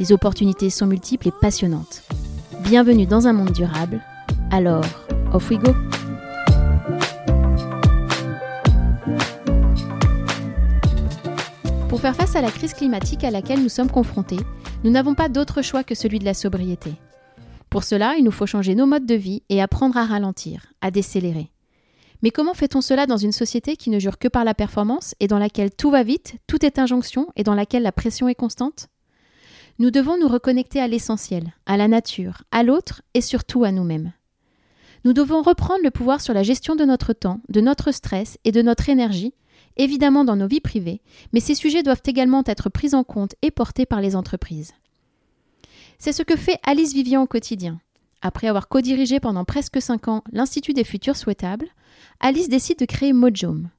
Les opportunités sont multiples et passionnantes. Bienvenue dans un monde durable. Alors, off we go! Pour faire face à la crise climatique à laquelle nous sommes confrontés, nous n'avons pas d'autre choix que celui de la sobriété. Pour cela, il nous faut changer nos modes de vie et apprendre à ralentir, à décélérer. Mais comment fait-on cela dans une société qui ne jure que par la performance et dans laquelle tout va vite, tout est injonction et dans laquelle la pression est constante? Nous devons nous reconnecter à l'essentiel, à la nature, à l'autre et surtout à nous-mêmes. Nous devons reprendre le pouvoir sur la gestion de notre temps, de notre stress et de notre énergie, évidemment dans nos vies privées, mais ces sujets doivent également être pris en compte et portés par les entreprises. C'est ce que fait Alice Vivian au quotidien. Après avoir co-dirigé pendant presque 5 ans l'Institut des futurs souhaitables, Alice décide de créer Mojome.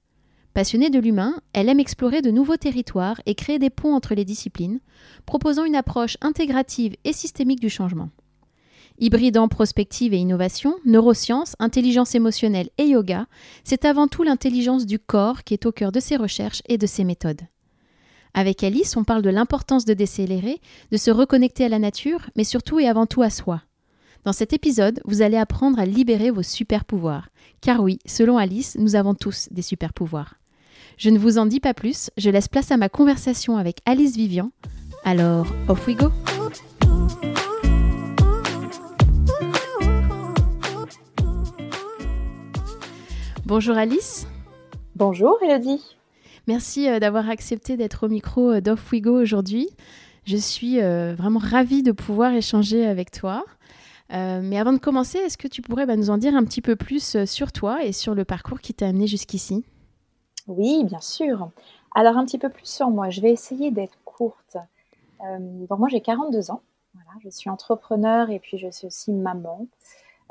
Passionnée de l'humain, elle aime explorer de nouveaux territoires et créer des ponts entre les disciplines, proposant une approche intégrative et systémique du changement. Hybridant prospective et innovation, neurosciences, intelligence émotionnelle et yoga, c'est avant tout l'intelligence du corps qui est au cœur de ses recherches et de ses méthodes. Avec Alice, on parle de l'importance de décélérer, de se reconnecter à la nature, mais surtout et avant tout à soi. Dans cet épisode, vous allez apprendre à libérer vos super pouvoirs. Car oui, selon Alice, nous avons tous des super pouvoirs. Je ne vous en dis pas plus, je laisse place à ma conversation avec Alice Vivian. Alors, off we go! Bonjour Alice. Bonjour Elodie. Merci euh, d'avoir accepté d'être au micro euh, d'Off We Go aujourd'hui. Je suis euh, vraiment ravie de pouvoir échanger avec toi. mais avant de commencer, est-ce que tu pourrais bah, nous en dire un petit peu plus sur toi et sur le parcours qui t'a amené jusqu'ici? Oui, bien sûr. Alors un petit peu plus sur moi. Je vais essayer d'être courte. bon, moi j'ai 42 ans. Voilà, je suis entrepreneur et puis je suis aussi maman.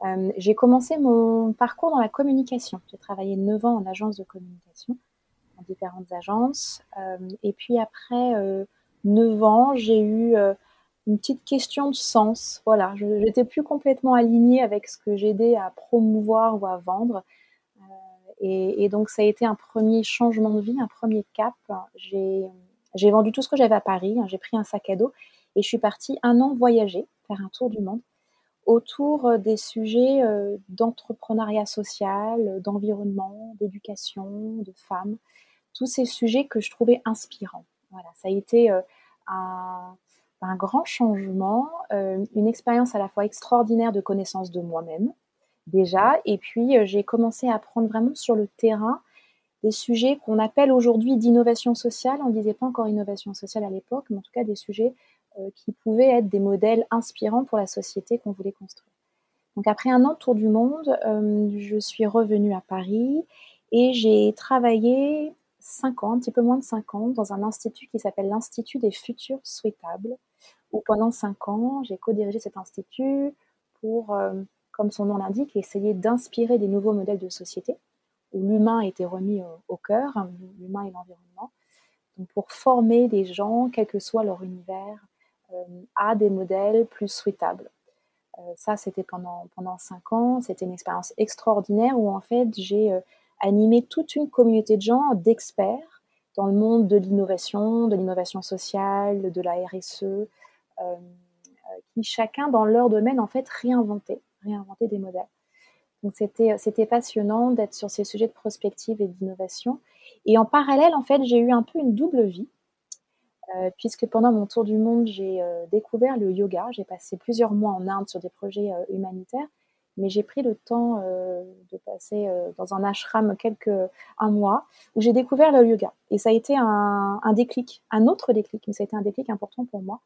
Euh, j'ai commencé mon parcours dans la communication. J'ai travaillé 9 ans en agence de communication, dans différentes agences. Euh, et puis après 9 euh, ans, j'ai eu une petite question de sens. Voilà, je n'étais plus complètement alignée avec ce que j'aidais à promouvoir ou à vendre. Et, donc, ça a été un premier changement de vie, un premier cap. J'ai vendu tout ce que j'avais à Paris. Hein. J'ai pris un sac à dos et je suis partie un an voyager, faire un tour du monde autour euh, des sujets euh, d'entrepreneuriat social, d'environnement, d'éducation, de femmes, tous ces sujets que je trouvais inspirants. Voilà, ça a été euh, un, grand changement, une expérience à la fois extraordinaire de connaissance de moi-même déjà, et puis j'ai commencé à apprendre vraiment sur le terrain des sujets qu'on appelle aujourd'hui d'innovation sociale. On ne disait pas encore innovation sociale à l'époque, mais en tout cas des sujets euh, qui pouvaient être des modèles inspirants pour la société qu'on voulait construire. Donc après un an tour du monde, euh, je suis revenue à Paris et j'ai travaillé 5 ans, un petit peu moins de 5 ans, dans un institut qui s'appelle l'Institut des futurs souhaitables, où pendant 5 ans, j'ai co-dirigé cet institut pour, euh, comme son nom l'indique, essayer d'inspirer des nouveaux modèles de société, où l'humain était remis au, cœur, l'humain et l'environnement, pour former des gens, quel que soit leur univers, euh, à des modèles plus souhaitables. Euh, ça, c'était pendant, pendant cinq ans. C'était une expérience extraordinaire où, en fait, j'ai euh, animé toute une communauté de gens, d'experts, dans le monde de l'innovation, de l'innovation sociale, de la RSE, qui chacun dans leur domaine, en fait, réinventait, réinventait des modèles. Donc c'était, c'était passionnant d'être sur ces sujets de prospective et d'innovation. Et en parallèle, en fait, j'ai eu un peu une double vie. Euh, puisque pendant mon tour du monde, j'ai euh, découvert le yoga. J'ai passé plusieurs mois en Inde sur des projets euh, humanitaires, mais j'ai pris le temps de passer dans un ashram quelques un mois où j'ai découvert le yoga. Et ça a été un, déclic, un autre déclic, mais ça a été un déclic important pour moi.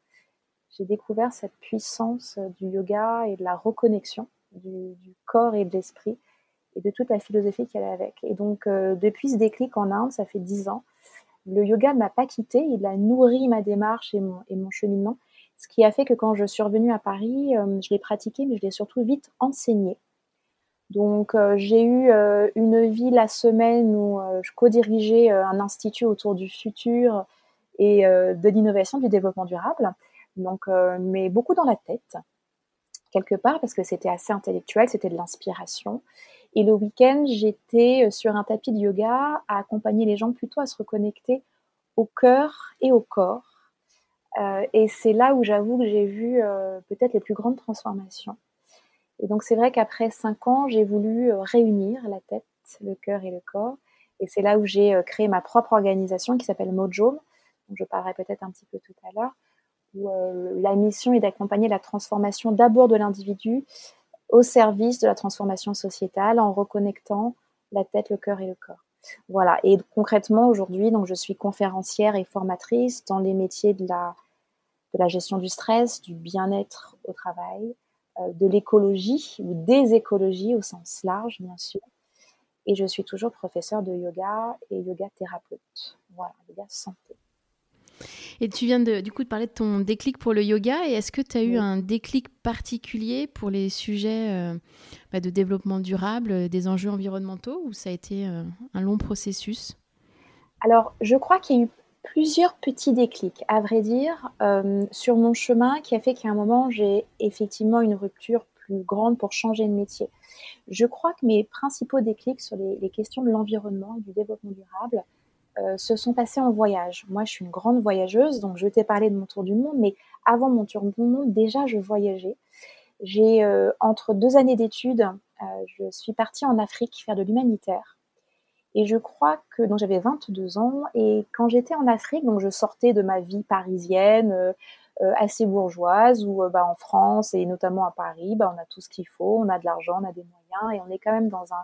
J'ai découvert cette puissance du yoga et de la reconnexion du, corps et de l'esprit et de toute la philosophie qu'elle a avec. Et donc, depuis ce déclic en Inde, ça fait dix ans, le yoga ne m'a pas quitté, il a nourri ma démarche et mon, cheminement. Ce qui a fait que quand je suis revenue à Paris, je l'ai pratiqué, mais je l'ai surtout vite enseigné. Donc j'ai eu une vie la semaine où je co-dirigeais un institut autour du futur et de l'innovation du développement durable. Donc, mais beaucoup dans la tête, quelque part, parce que c'était assez intellectuel, c'était de l'inspiration. Et le week-end, j'étais sur un tapis de yoga à accompagner les gens plutôt à se reconnecter au cœur et au corps. et c'est là où j'avoue que j'ai vu peut-être les plus grandes transformations. Et donc c'est vrai qu'après cinq ans, j'ai voulu réunir la tête, le cœur et le corps. Et c'est là où j'ai créé ma propre organisation qui s'appelle Mojo, dont je parlerai peut-être un petit peu tout à l'heure, où la mission est d'accompagner la transformation d'abord de l'individu au service de la transformation sociétale en reconnectant la tête, le cœur et le corps. Voilà. Et concrètement, aujourd'hui, donc, je suis conférencière et formatrice dans les métiers de la, de la gestion du stress, du bien-être au travail, euh, de l'écologie ou des écologies au sens large, bien sûr. Et je suis toujours professeure de yoga et yoga thérapeute. Voilà, yoga santé. Et tu viens de, du coup de parler de ton déclic pour le yoga. Et est-ce que tu as eu un déclic particulier pour les sujets euh, bah, de développement durable, euh, des enjeux environnementaux, ou ça a été un long processus? Alors, je crois qu'il y a eu plusieurs petits déclics, à vrai dire, euh, sur mon chemin qui a fait qu'à un moment, j'ai effectivement une rupture plus grande pour changer de métier. Je crois que mes principaux déclics sur les, questions de l'environnement et du développement durable euh, se sont passés en voyage. Moi, je suis une grande voyageuse, donc je t'ai parlé de mon tour du monde, mais avant mon tour du monde, déjà, je voyageais. J'ai, euh, entre deux années d'études, je suis partie en Afrique faire de l'humanitaire. Et je crois que donc j'avais 22 ans et quand j'étais en Afrique, donc je sortais de ma vie parisienne euh, euh, assez bourgeoise où euh, bah, en France et notamment à Paris, bah, on a tout ce qu'il faut, on a de l'argent, on a des moyens et on est quand même dans un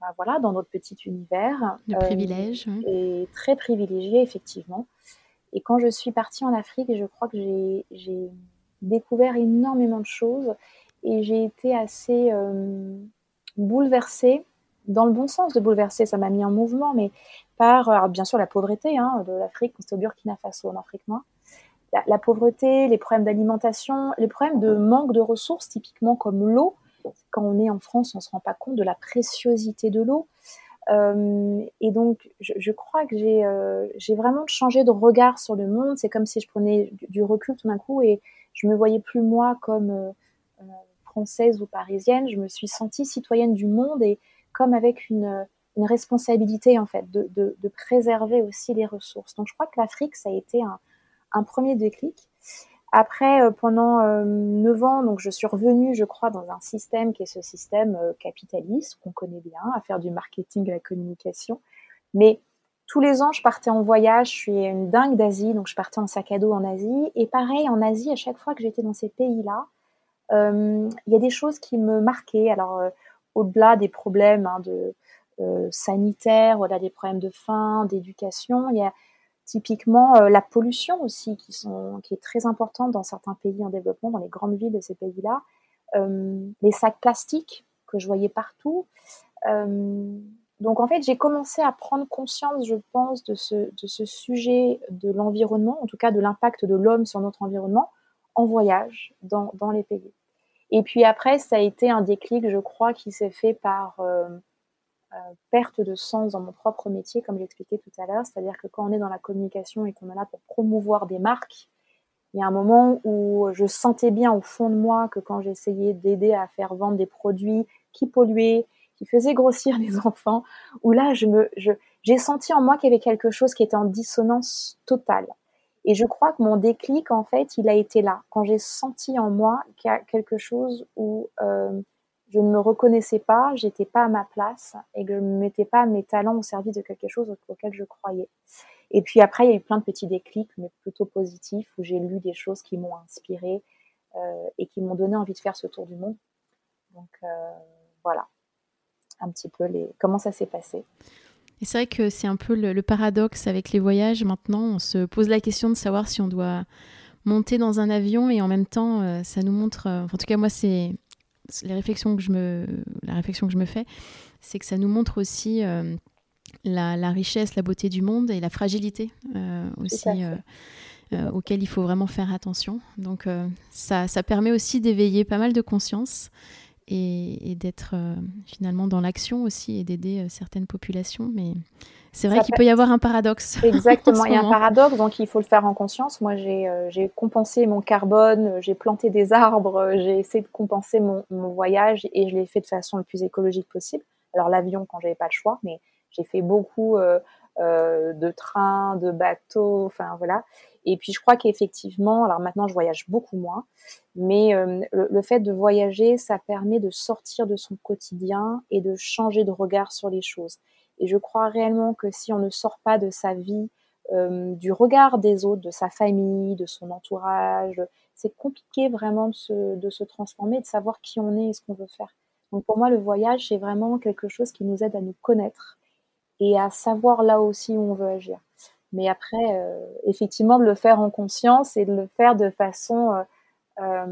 bah, voilà dans notre petit univers de privilège et très privilégié effectivement. Et quand je suis partie en Afrique, je crois que j'ai découvert énormément de choses et j'ai été assez bouleversée dans le bon sens de bouleverser, ça m'a mis en mouvement, mais par, bien sûr, la pauvreté hein, de l'Afrique, c'est au Burkina Faso, en Afrique noire. La, pauvreté, les problèmes d'alimentation, les problèmes de manque de ressources, typiquement comme l'eau. Quand on est en France, on ne se rend pas compte de la préciosité de l'eau. Euh, et donc, je, crois que euh, j'ai vraiment changé de regard sur le monde. C'est comme si je prenais du, recul tout d'un coup et je me voyais plus moi comme euh, française ou parisienne. Je me suis sentie citoyenne du monde et comme avec une, responsabilité en fait de, préserver aussi les ressources. Donc je crois que l'Afrique, ça a été un, premier déclic. Après, euh, pendant euh, neuf ans, donc je suis revenue, je crois, dans un système qui est ce système euh, capitaliste qu'on connaît bien, à faire du marketing et la communication. Mais tous les ans, je partais en voyage. Je suis une dingue d'Asie, donc je partais en sac à dos en Asie. Et pareil, en Asie, à chaque fois que j'étais dans ces pays-là, il y a des choses qui me marquaient. Alors, au-delà des problèmes hein, de, sanitaires, au-delà des problèmes de faim, d'éducation, il y a typiquement euh, la pollution aussi qui, sont, qui est très importante dans certains pays en développement, dans les grandes villes de ces pays-là. Euh, les sacs plastiques que je voyais partout. donc en fait, j'ai commencé à prendre conscience, je pense, de ce, de ce sujet de l'environnement, en tout cas de l'impact de l'homme sur notre environnement, en voyage dans, dans les pays. Et puis après, ça a été un déclic, je crois, qui s'est fait par euh, euh, perte de sens dans mon propre métier, comme j'expliquais tout à l'heure. C'est-à-dire que quand on est dans la communication et qu'on est là pour promouvoir des marques, il y a un moment où je sentais bien au fond de moi que quand j'essayais d'aider à faire vendre des produits qui polluaient, qui faisaient grossir les enfants, où là, je me, j'ai senti en moi qu'il y avait quelque chose qui était en dissonance totale. Et je crois que mon déclic, en fait, il a été là, quand j'ai senti en moi qu'il y a quelque chose où euh, je ne me reconnaissais pas, j'étais pas à ma place et que je ne mettais pas mes talents au service de quelque chose auquel je croyais. Et puis après, il y a eu plein de petits déclics, mais plutôt positifs, où j'ai lu des choses qui m'ont inspiré euh, et qui m'ont donné envie de faire ce tour du monde. Donc euh, voilà, un petit peu les... comment ça s'est passé. Et c'est vrai que c'est un peu le, paradoxe avec les voyages. Maintenant, on se pose la question de savoir si on doit monter dans un avion et en même temps, euh, ça nous montre. En tout cas, moi, c'est les réflexions que je me, la réflexion que je me fais, c'est que ça nous montre aussi euh, la, richesse, la beauté du monde et la fragilité aussi. auxquelles il faut vraiment faire attention. Donc ça, ça, permet aussi d'éveiller pas mal de conscience et, d'être finalement dans l'action aussi et d'aider certaines populations. Mais c'est vrai qu'il peut y avoir un paradoxe. Exactement, il y a un paradoxe, donc il faut le faire en conscience. Moi, j'ai compensé mon carbone, j'ai planté des arbres, j'ai essayé de compenser mon, mon, voyage et je l'ai fait de façon le plus écologique possible. Alors l'avion quand j'avais pas le choix, mais j'ai fait beaucoup euh, euh, de trains, de bateaux, enfin voilà. Et puis je crois qu'effectivement, alors maintenant je voyage beaucoup moins, mais euh, le, fait de voyager, ça permet de sortir de son quotidien et de changer de regard sur les choses. Et je crois réellement que si on ne sort pas de sa vie, du regard des autres, de sa famille, de son entourage, c'est compliqué vraiment de se, de se transformer, de savoir qui on est et ce qu'on veut faire. Donc pour moi, le voyage, c'est vraiment quelque chose qui nous aide à nous connaître et à savoir là aussi où on veut agir. Mais après, euh, effectivement, de le faire en conscience et de le faire de façon euh,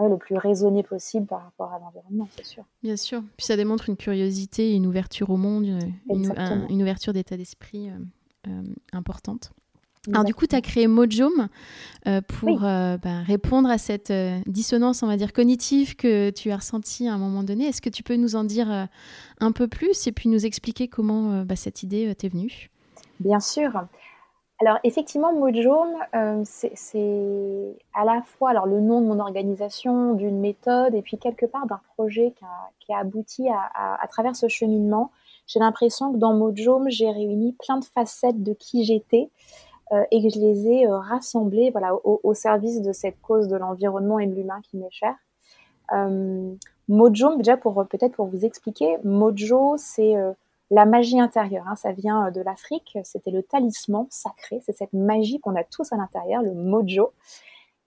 euh le plus raisonnée possible par rapport à l'environnement, c'est sûr. Bien sûr. Puis ça démontre une curiosité, une ouverture au monde, une, une ouverture d'état d'esprit euh, importante. Alors du coup, tu as créé Mojome euh, pour euh, bah, répondre à cette euh, dissonance, on va dire, cognitive que tu as ressentie à un moment donné. Est-ce que tu peux nous en dire un peu plus et puis nous expliquer comment bah, cette idée t'est venue? Bien sûr. Alors effectivement, Mojome, c'est à la fois alors, le nom de mon organisation, d'une méthode et puis quelque part d'un projet qui a, abouti à, travers ce cheminement. J'ai l'impression que dans Mojome, j'ai réuni plein de facettes de qui j'étais. Euh, et que je les ai euh, rassemblés voilà, au, service de cette cause de l'environnement et de l'humain qui m'est chère. Euh, déjà pour peut-être pour vous expliquer, Mojo, c'est la magie intérieure. Hein, ça vient de l'Afrique. C'était le talisman sacré. C'est cette magie qu'on a tous à l'intérieur, le Mojo.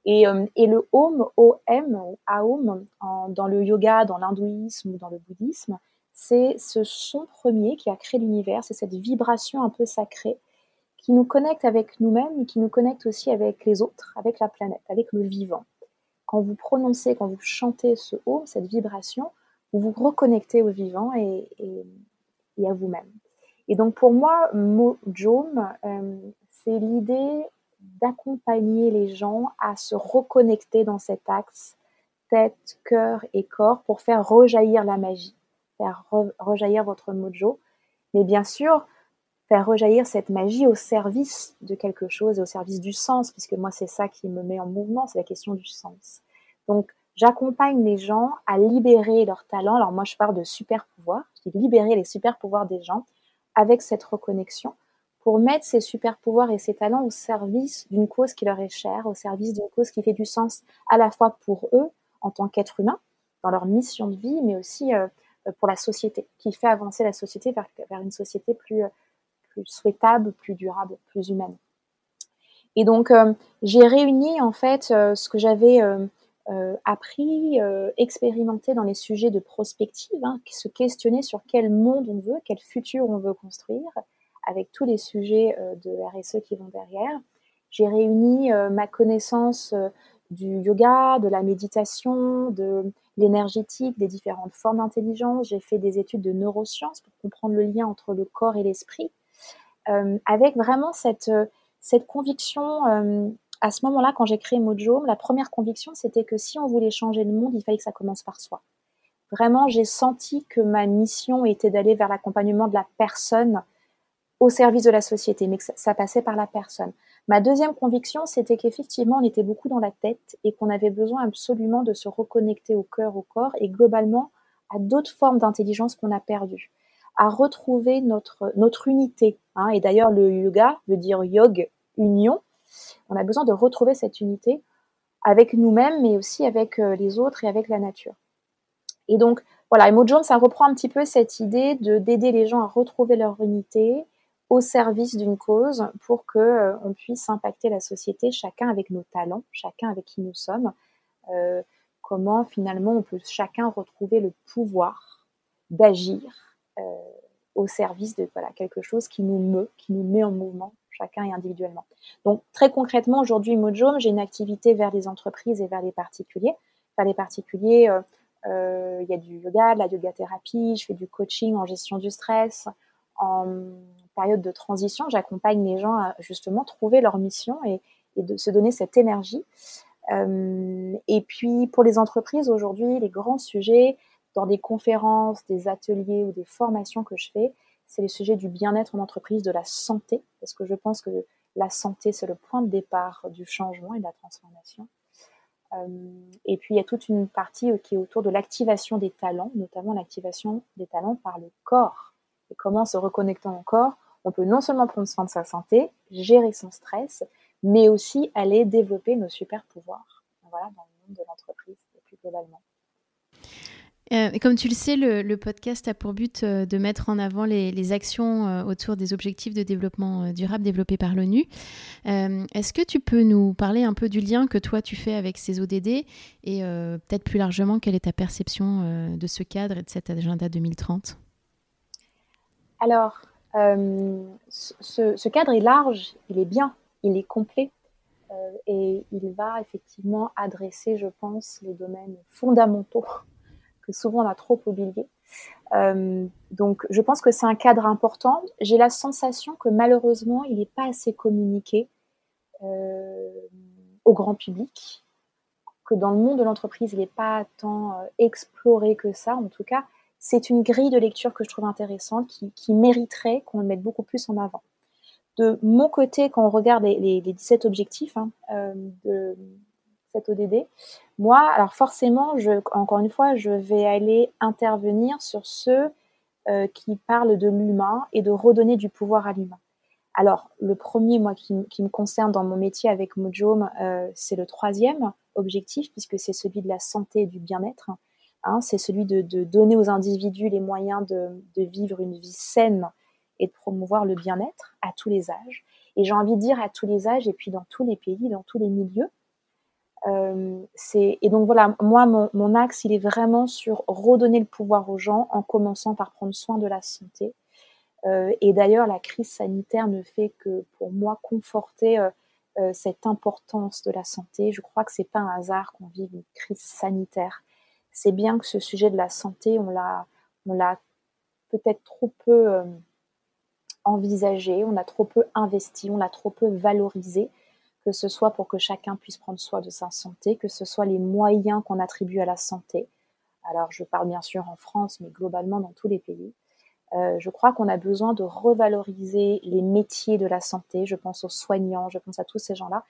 Et, et, le Om, O-M, Aum, dans le yoga, dans l'hindouisme ou dans le bouddhisme, c'est ce son premier qui a créé l'univers. C'est cette vibration un peu sacrée qui nous connecte avec nous-mêmes et qui nous connecte aussi avec les autres, avec la planète, avec le vivant. Quand vous prononcez, quand vous chantez ce haut, cette vibration, vous vous reconnectez au vivant et, à vous-même. Et donc pour moi, Mojome, euh, c'est l'idée d'accompagner les gens à se reconnecter dans cet axe tête, cœur et corps pour faire rejaillir la magie, faire rejaillir votre mojo. Mais bien sûr, faire rejaillir cette magie au service de quelque chose et au service du sens, puisque moi c'est ça qui me met en mouvement, c'est la question du sens. Donc j'accompagne les gens à libérer leurs talents. Alors moi je parle de super pouvoirs, je dis libérer les super pouvoirs des gens avec cette reconnexion pour mettre ces super pouvoirs et ces talents au service d'une cause qui leur est chère, au service d'une cause qui fait du sens à la fois pour eux en tant qu'êtres humains, dans leur mission de vie, mais aussi euh, pour la société, qui fait avancer la société vers, une société plus, euh, plus souhaitable, plus durable, plus humaine. Et donc, euh, j'ai réuni en fait euh, ce que j'avais euh, appris, expérimenté dans les sujets de prospective, hein, se questionner sur quel monde on veut, quel futur on veut construire, avec tous les sujets de RSE qui vont derrière. J'ai réuni ma connaissance du yoga, de la méditation, de l'énergétique, des différentes formes d'intelligence. J'ai fait des études de neurosciences pour comprendre le lien entre le corps et l'esprit. Euh, avec vraiment cette, euh, conviction euh, à ce moment-là, quand j'ai créé Mojo, la première conviction, c'était que si on voulait changer le monde, il fallait que ça commence par soi. Vraiment, j'ai senti que ma mission était d'aller vers l'accompagnement de la personne au service de la société, mais que ça, passait par la personne. Ma deuxième conviction, c'était qu'effectivement, on était beaucoup dans la tête et qu'on avait besoin absolument de se reconnecter au cœur, au corps et globalement à d'autres formes d'intelligence qu'on a perdues à retrouver notre, notre unité. Hein. Et d'ailleurs, le yoga veut dire yog, union. On a besoin de retrouver cette unité avec nous-mêmes, mais aussi avec euh, les autres et avec la nature. Et donc, voilà, Emo Jones, ça reprend un petit peu cette idée de d'aider les gens à retrouver leur unité au service d'une cause pour que euh, puisse impacter la société, chacun avec nos talents, chacun avec qui nous sommes. Euh, comment finalement on peut chacun retrouver le pouvoir d'agir au service de voilà, quelque chose qui nous meut, qui nous met en mouvement, chacun et individuellement. Donc très concrètement, aujourd'hui, Mojome, j'ai une activité vers les entreprises et vers les particuliers. Vers les particuliers, euh, euh, il y a du yoga, de la yoga thérapie, je fais du coaching en gestion du stress. En période de transition, j'accompagne les gens à justement trouver leur mission et, et de se donner cette énergie. et puis pour les entreprises aujourd'hui, les grands sujets dans des conférences, des ateliers ou des formations que je fais, c'est le sujet du bien-être en entreprise, de la santé, parce que je pense que la santé, c'est le point de départ du changement et de la transformation. Euh, et puis, il y a toute une partie euh, qui est autour de l'activation des talents, notamment l'activation des talents par le corps. Et comment, se reconnectant au corps, on peut non seulement prendre soin de sa santé, gérer son stress, mais aussi aller développer nos super pouvoirs voilà, dans le monde de l'entreprise et plus globalement. Euh, comme tu le sais, le, podcast a pour but euh, de mettre en avant les, actions euh, autour des objectifs de développement durable développés par l'ONU. Est-ce que tu peux nous parler un peu du lien que toi tu fais avec ces ODD et peut-être plus largement quelle est ta perception de ce cadre et de cet agenda 2030 Alors, ce, ce, cadre est large, il est bien, il est complet. et il va effectivement adresser, je pense, les domaines fondamentaux que souvent on a trop oublié. Euh, donc je pense que c'est un cadre important. J'ai la sensation que malheureusement il n'est pas assez communiqué euh, au grand public, que dans le monde de l'entreprise il n'est pas tant euh, exploré que ça. En tout cas, c'est une grille de lecture que je trouve intéressante, qui, mériterait qu'on le mette beaucoup plus en avant. De mon côté, quand on regarde les, 17 objectifs hein, de cette ODD, moi, alors forcément, encore une fois, je vais aller intervenir sur ceux euh, qui parlent de l'humain et de redonner du pouvoir à l'humain. Alors, le premier, moi, qui, me concerne dans mon métier avec Mojome, euh, c'est le troisième objectif, puisque c'est celui de la santé et du bien-être. Hein, c'est celui de, donner aux individus les moyens de, de, vivre une vie saine et de promouvoir le bien-être à tous les âges. Et j'ai envie de dire à tous les âges et puis dans tous les pays, dans tous les milieux, euh, et donc voilà, moi, mon, axe, il est vraiment sur redonner le pouvoir aux gens en commençant par prendre soin de la santé. Euh, et d'ailleurs, la crise sanitaire ne fait que, pour moi, conforter euh, cette importance de la santé. Je crois que c'est pas un hasard qu'on vive une crise sanitaire. C'est bien que ce sujet de la santé, on l'a, on l'a peut-être trop peu envisagé, on a trop peu investi, on l'a trop peu valorisé que ce soit pour que chacun puisse prendre soin de sa santé, que ce soit les moyens qu'on attribue à la santé. Alors je parle bien sûr en France, mais globalement dans tous les pays. Euh, je crois qu'on a besoin de revaloriser les métiers de la santé. Je pense aux soignants, je pense à tous ces gens-là,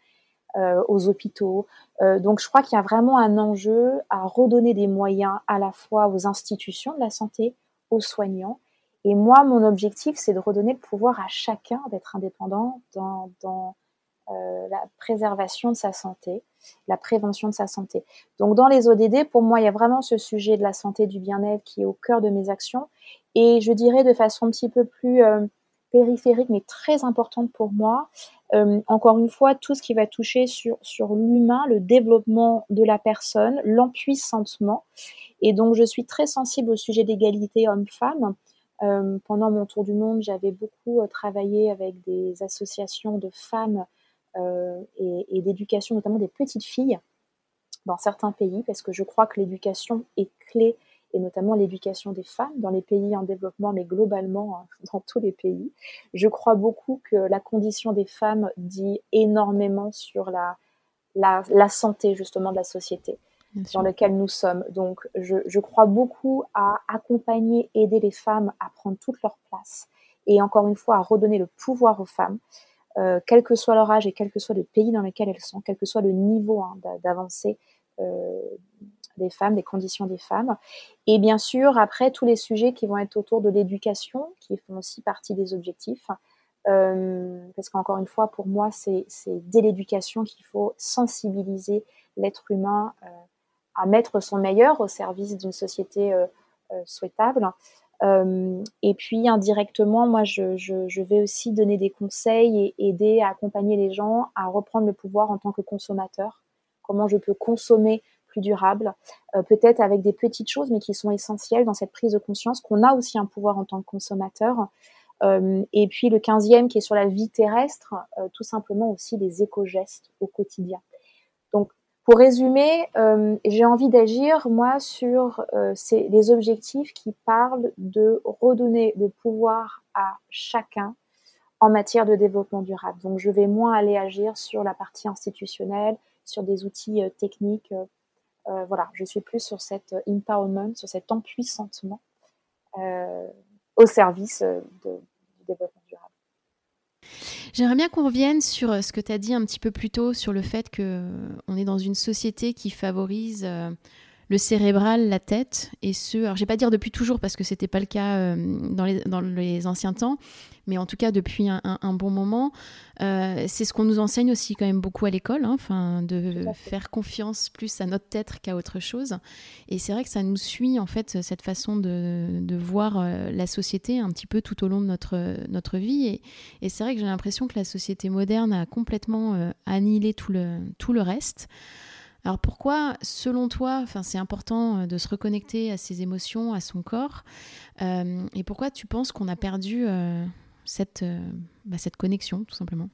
euh, aux hôpitaux. Euh, donc je crois qu'il y a vraiment un enjeu à redonner des moyens à la fois aux institutions de la santé, aux soignants. Et moi, mon objectif, c'est de redonner le pouvoir à chacun d'être indépendant dans, dans, la préservation de sa santé, la prévention de sa santé. Donc dans les ODD, pour moi, il y a vraiment ce sujet de la santé, du bien-être qui est au cœur de mes actions. Et je dirais de façon un petit peu plus euh, périphérique, mais très importante pour moi, euh, encore une fois, tout ce qui va toucher sur, sur l'humain, le développement de la personne, l'empuissantement. Et donc je suis très sensible au sujet d'égalité homme-femme. pendant mon tour du monde, j'avais beaucoup travaillé avec des associations de femmes euh, et, d'éducation, notamment des petites filles dans certains pays, parce que je crois que l'éducation est clé, et notamment l'éducation des femmes dans les pays en développement, mais globalement hein, dans tous les pays. Je crois beaucoup que la condition des femmes dit énormément sur la, la, santé justement de la société dans laquelle nous sommes. Donc je, je, crois beaucoup à accompagner, aider les femmes à prendre toute leur place et encore une fois à redonner le pouvoir aux femmes. Euh, quel que soit leur âge et quel que soit le pays dans lequel elles sont, quel que soit le niveau hein, d'avancée euh, des femmes, des conditions des femmes. Et bien sûr, après, tous les sujets qui vont être autour de l'éducation, qui font aussi partie des objectifs. Euh, parce qu'encore une fois, pour moi, c'est dès l'éducation qu'il faut sensibiliser l'être humain à mettre son meilleur au service d'une société souhaitable. Euh, et puis indirectement, moi, je, vais aussi donner des conseils et aider à accompagner les gens à reprendre le pouvoir en tant que consommateur. Comment je peux consommer plus durable, euh, peut-être avec des petites choses, mais qui sont essentielles dans cette prise de conscience qu'on a aussi un pouvoir en tant que consommateur. Euh, et puis le quinzième qui est sur la vie terrestre, tout simplement aussi les éco-gestes au quotidien. Donc pour résumer, euh, j'ai envie d'agir, moi, sur euh, les objectifs qui parlent de redonner le pouvoir à chacun en matière de développement durable. Donc je vais moins aller agir sur la partie institutionnelle, sur des outils techniques. voilà, je suis plus sur cet empowerment, sur cet empuissantement au service du développement. J'aimerais bien qu'on revienne sur euh, ce que tu as dit un petit peu plus tôt sur le fait qu'on euh, est dans une société qui favorise euh, le cérébral, la tête, et ce, alors je vais pas dire depuis toujours parce que c'était pas le cas euh, dans, les, dans, les, anciens temps, mais en tout cas depuis un, bon moment. Euh, c'est ce qu'on nous enseigne aussi quand même beaucoup à l'école, hein, enfin de faire confiance plus à notre tête qu'à autre chose. Et c'est vrai que ça nous suit en fait cette façon de, de voir euh, la société un petit peu tout au long de notre, notre vie. Et, et c'est vrai que j'ai l'impression que la société moderne a complètement annihilé tout le, tout le reste. Alors pourquoi, selon toi, c'est important euh, de se reconnecter à ses émotions, à son corps, euh, et pourquoi tu penses qu'on a perdu euh, cette, bah, cette connexion, tout simplement?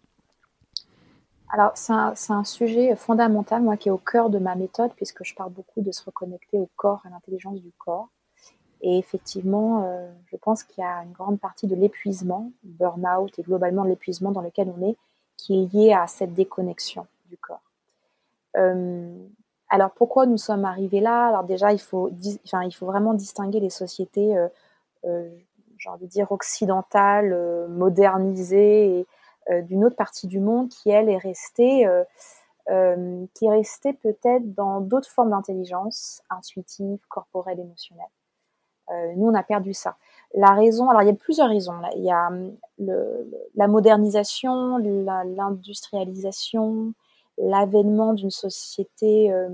Alors c'est un, sujet fondamental, moi, qui est au cœur de ma méthode, puisque je parle beaucoup de se reconnecter au corps, à l'intelligence du corps. Et effectivement, je pense qu'il y a une grande partie de l'épuisement, burn-out et globalement l'épuisement dans lequel on est, qui est lié à cette déconnexion du corps. Euh, alors pourquoi nous sommes arrivés là? Alors déjà, il faut, vraiment distinguer les sociétés, euh, euh, j'ai envie de dire occidentales, modernisées, d'une autre partie du monde qui elle est restée, qui est restée peut-être dans d'autres formes d'intelligence intuitive, corporelle, émotionnelle. nous, on a perdu ça. La raison, alors il y a plusieurs raisons. Il y a le, la modernisation, l'industrialisation, l'avènement d'une société, euh,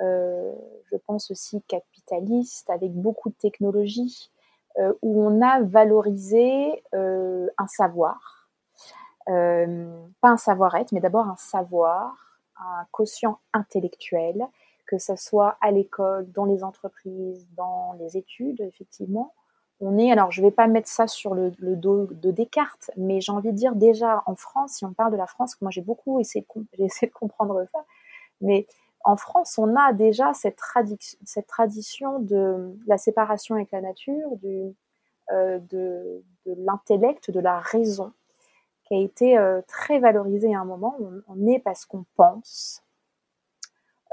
euh, je pense aussi capitaliste, avec beaucoup de technologies, euh, où on a valorisé un savoir, pas un savoir-être, mais d'abord un savoir, un quotient intellectuel, que ce soit à l'école, dans les entreprises, dans les études, effectivement, on est, alors je ne vais pas mettre ça sur le, dos de Descartes, mais j'ai envie de dire déjà en France, si on parle de la France, moi j'ai beaucoup essayé de, comprendre ça, mais en France, on a déjà cette, tradition de la séparation avec la nature, euh, de, l'intellect, de la raison, qui a été euh, très valorisée à un moment. On, est parce qu'on pense.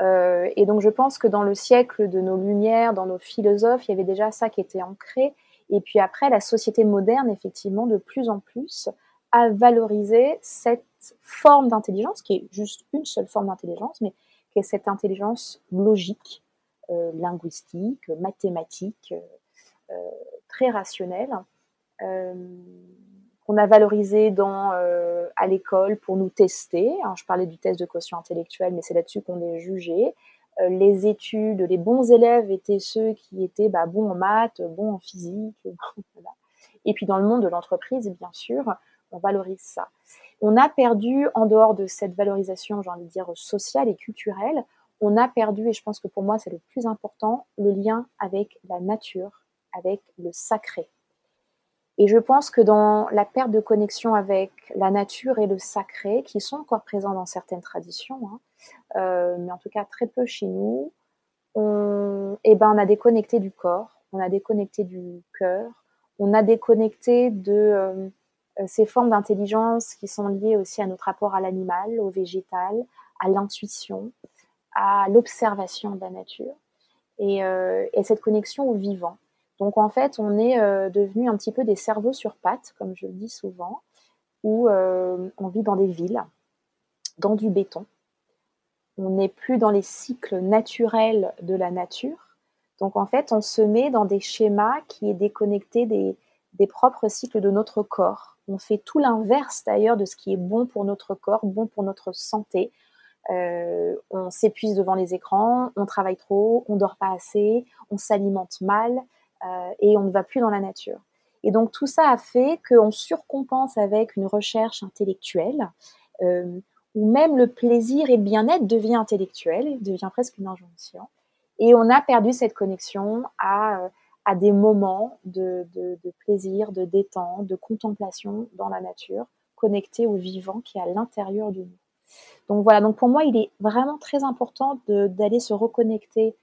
Euh, et donc je pense que dans le siècle de nos Lumières, dans nos philosophes, il y avait déjà ça qui était ancré. Et puis après, la société moderne, effectivement, de plus en plus, a valorisé cette forme d'intelligence, qui est juste une seule forme d'intelligence, mais qui est cette intelligence logique, euh, linguistique, mathématique, euh, euh, très rationnelle, qu'on a valorisé dans, à l'école pour nous tester. je parlais du test de quotient intellectuel, mais c'est là-dessus qu'on est jugé. Euh, les études, les bons élèves étaient ceux qui étaient bah, bons en maths, bons en physique. Et puis dans le monde de l'entreprise, bien sûr, on valorise ça. On a perdu, en dehors de cette valorisation, j'ai envie de dire, sociale et culturelle, on a perdu, et je pense que pour moi c'est le plus important, le lien avec la nature, avec le sacré. Et je pense que dans la perte de connexion avec la nature et le sacré, qui sont encore présents dans certaines traditions, hein, mais en tout cas très peu chez nous, on, eh ben, on a déconnecté du corps, on a déconnecté du cœur, on a déconnecté de euh, ces formes d'intelligence qui sont liées aussi à notre rapport à l'animal, au végétal, à l'intuition, à l'observation de la nature et, euh, et cette connexion au vivant. Donc en fait, on est euh, devenu un petit peu des cerveaux sur pattes, comme je le dis souvent, où euh, on vit dans des villes, dans du béton. On n'est plus dans les cycles naturels de la nature. Donc en fait, on se met dans des schémas qui est déconnecté des, propres cycles de notre corps. On fait tout l'inverse d'ailleurs de ce qui est bon pour notre corps, bon pour notre santé. Euh, on s'épuise devant les écrans, on travaille trop, on dort pas assez, on s'alimente mal. Euh, et on ne va plus dans la nature. Et donc tout ça a fait qu'on surcompense avec une recherche intellectuelle, euh, où même le plaisir et le bien-être devient intellectuel, devient presque une injonction. Et on a perdu cette connexion à, euh, à des moments de, de, plaisir, de détente, de contemplation dans la nature, connectés au vivant qui est à l'intérieur de nous. Donc voilà, donc pour moi, il est vraiment très important d'aller se reconnecter